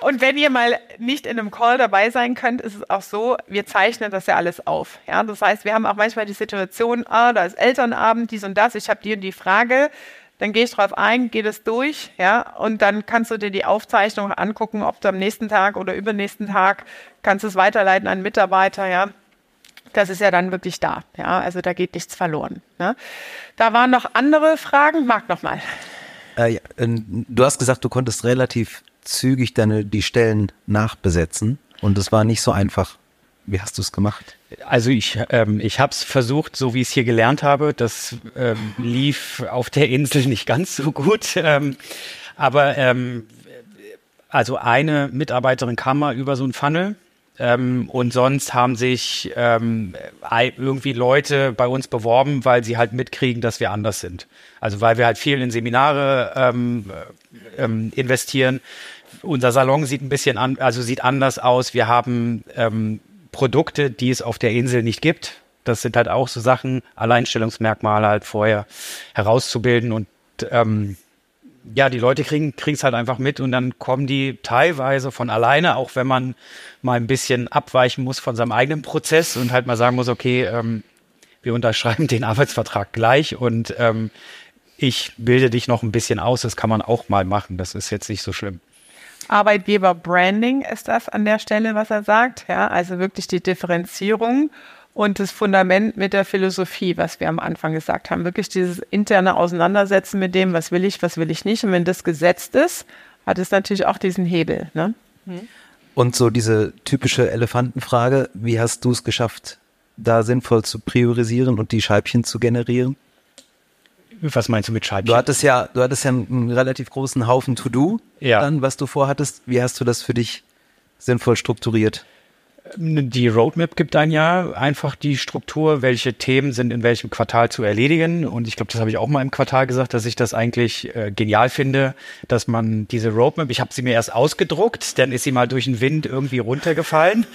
Und wenn ihr mal nicht in einem Call dabei sein könnt, ist es auch so, wir zeichnen das ja alles auf. Ja, das heißt, wir haben auch manchmal die Situation, ah, da ist Elternabend, dies und das, ich habe und die Frage dann gehe ich drauf ein, gehe das durch, ja, und dann kannst du dir die Aufzeichnung angucken, ob du am nächsten Tag oder übernächsten Tag kannst es weiterleiten an Mitarbeiter, ja. Das ist ja dann wirklich da, ja, also da geht nichts verloren. Ne? Da waren noch andere Fragen, Marc nochmal. Äh, ja, du hast gesagt, du konntest relativ zügig deine die Stellen nachbesetzen und es war nicht so einfach. Wie hast du es gemacht? Also ich, ähm, ich habe es versucht, so wie ich es hier gelernt habe. Das ähm, lief auf der Insel nicht ganz so gut. Ähm, aber ähm, also eine Mitarbeiterin kam mal über so ein Funnel. Ähm, und sonst haben sich ähm, irgendwie Leute bei uns beworben, weil sie halt mitkriegen, dass wir anders sind. Also weil wir halt viel in Seminare ähm, ähm, investieren. Unser Salon sieht ein bisschen an, also sieht anders aus. Wir haben ähm, Produkte, die es auf der Insel nicht gibt. Das sind halt auch so Sachen, Alleinstellungsmerkmale halt vorher herauszubilden und ähm, ja, die Leute kriegen es halt einfach mit und dann kommen die teilweise von alleine, auch wenn man mal ein bisschen abweichen muss von seinem eigenen Prozess und halt mal sagen muss, okay, ähm, wir unterschreiben den Arbeitsvertrag gleich und ähm, ich bilde dich noch ein bisschen aus, das kann man auch mal machen, das ist jetzt nicht so schlimm. Arbeitgeber-Branding ist das an der Stelle, was er sagt. Ja, also wirklich die Differenzierung und das Fundament mit der Philosophie, was wir am Anfang gesagt haben. Wirklich dieses interne Auseinandersetzen mit dem, was will ich, was will ich nicht. Und wenn das gesetzt ist, hat es natürlich auch diesen Hebel. Ne? Mhm. Und so diese typische Elefantenfrage, wie hast du es geschafft, da sinnvoll zu priorisieren und die Scheibchen zu generieren? Was meinst du mit Scheibchen? Du hattest ja, du hattest ja einen relativ großen Haufen To-Do, ja. dann, was du vorhattest. Wie hast du das für dich sinnvoll strukturiert? Die Roadmap gibt ein Jahr einfach die Struktur, welche Themen sind in welchem Quartal zu erledigen. Und ich glaube, das habe ich auch mal im Quartal gesagt, dass ich das eigentlich äh, genial finde, dass man diese Roadmap, ich habe sie mir erst ausgedruckt, dann ist sie mal durch den Wind irgendwie runtergefallen.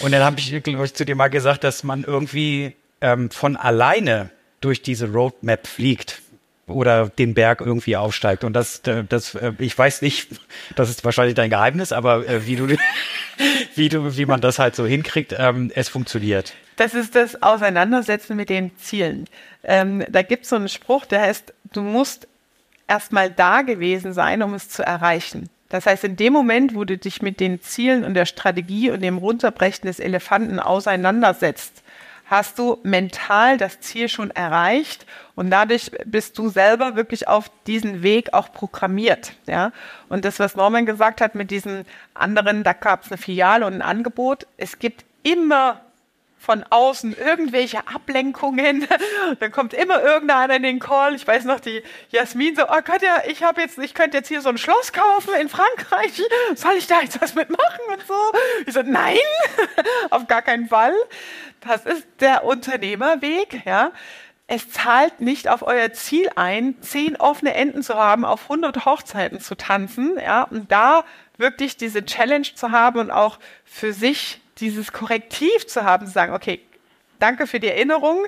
Und dann habe ich, glaube ich, zu dir mal gesagt, dass man irgendwie ähm, von alleine durch diese Roadmap fliegt. Oder den Berg irgendwie aufsteigt. Und das, äh, das, äh, ich weiß nicht, das ist wahrscheinlich dein Geheimnis, aber äh, wie du, wie du, wie man das halt so hinkriegt, ähm, es funktioniert. Das ist das Auseinandersetzen mit den Zielen. Ähm, da gibt es so einen Spruch, der heißt, du musst erstmal da gewesen sein, um es zu erreichen. Das heißt, in dem Moment, wo du dich mit den Zielen und der Strategie und dem Runterbrechen des Elefanten auseinandersetzt, hast du mental das Ziel schon erreicht und dadurch bist du selber wirklich auf diesen Weg auch programmiert. Ja? Und das, was Norman gesagt hat mit diesen anderen, da gab es eine Filiale und ein Angebot. Es gibt immer von außen irgendwelche Ablenkungen. Dann kommt immer irgendeiner in den Call. Ich weiß noch, die Jasmin so, oh Gott, ja, ich habe jetzt, ich könnte jetzt hier so ein Schloss kaufen in Frankreich. Soll ich da jetzt was mitmachen und so? Ich so, nein, auf gar keinen Fall. Das ist der Unternehmerweg, ja. Es zahlt nicht auf euer Ziel ein, zehn offene Enden zu haben, auf 100 Hochzeiten zu tanzen, ja, und da wirklich diese Challenge zu haben und auch für sich dieses Korrektiv zu haben, zu sagen, okay, danke für die Erinnerung.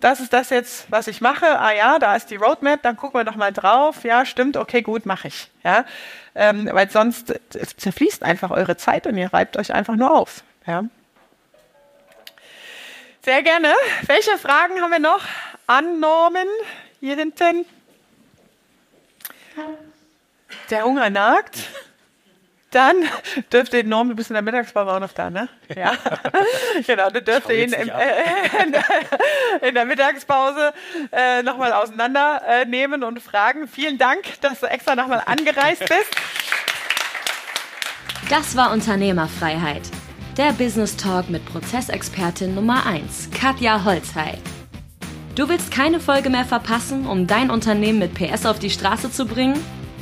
Das ist das jetzt, was ich mache. Ah ja, da ist die Roadmap, dann gucken wir doch mal drauf. Ja, stimmt, okay, gut, mache ich. Ja, ähm, weil sonst zerfließt einfach eure Zeit und ihr reibt euch einfach nur auf. Ja. Sehr gerne. Welche Fragen haben wir noch an Norman hier hinten? Der Hunger nagt. Dann dürfte ihn Norm, du bist in der Mittagspause auch noch da, ne? Ja. genau, du dürfte ihn im, äh, in, der, in, der Mittagspause äh, nochmal auseinandernehmen äh, und fragen. Vielen Dank, dass du extra nochmal angereist bist. Das war Unternehmerfreiheit. Der Business Talk mit Prozessexpertin Nummer 1, Katja Holzhey. Du willst keine Folge mehr verpassen, um dein Unternehmen mit PS auf die Straße zu bringen?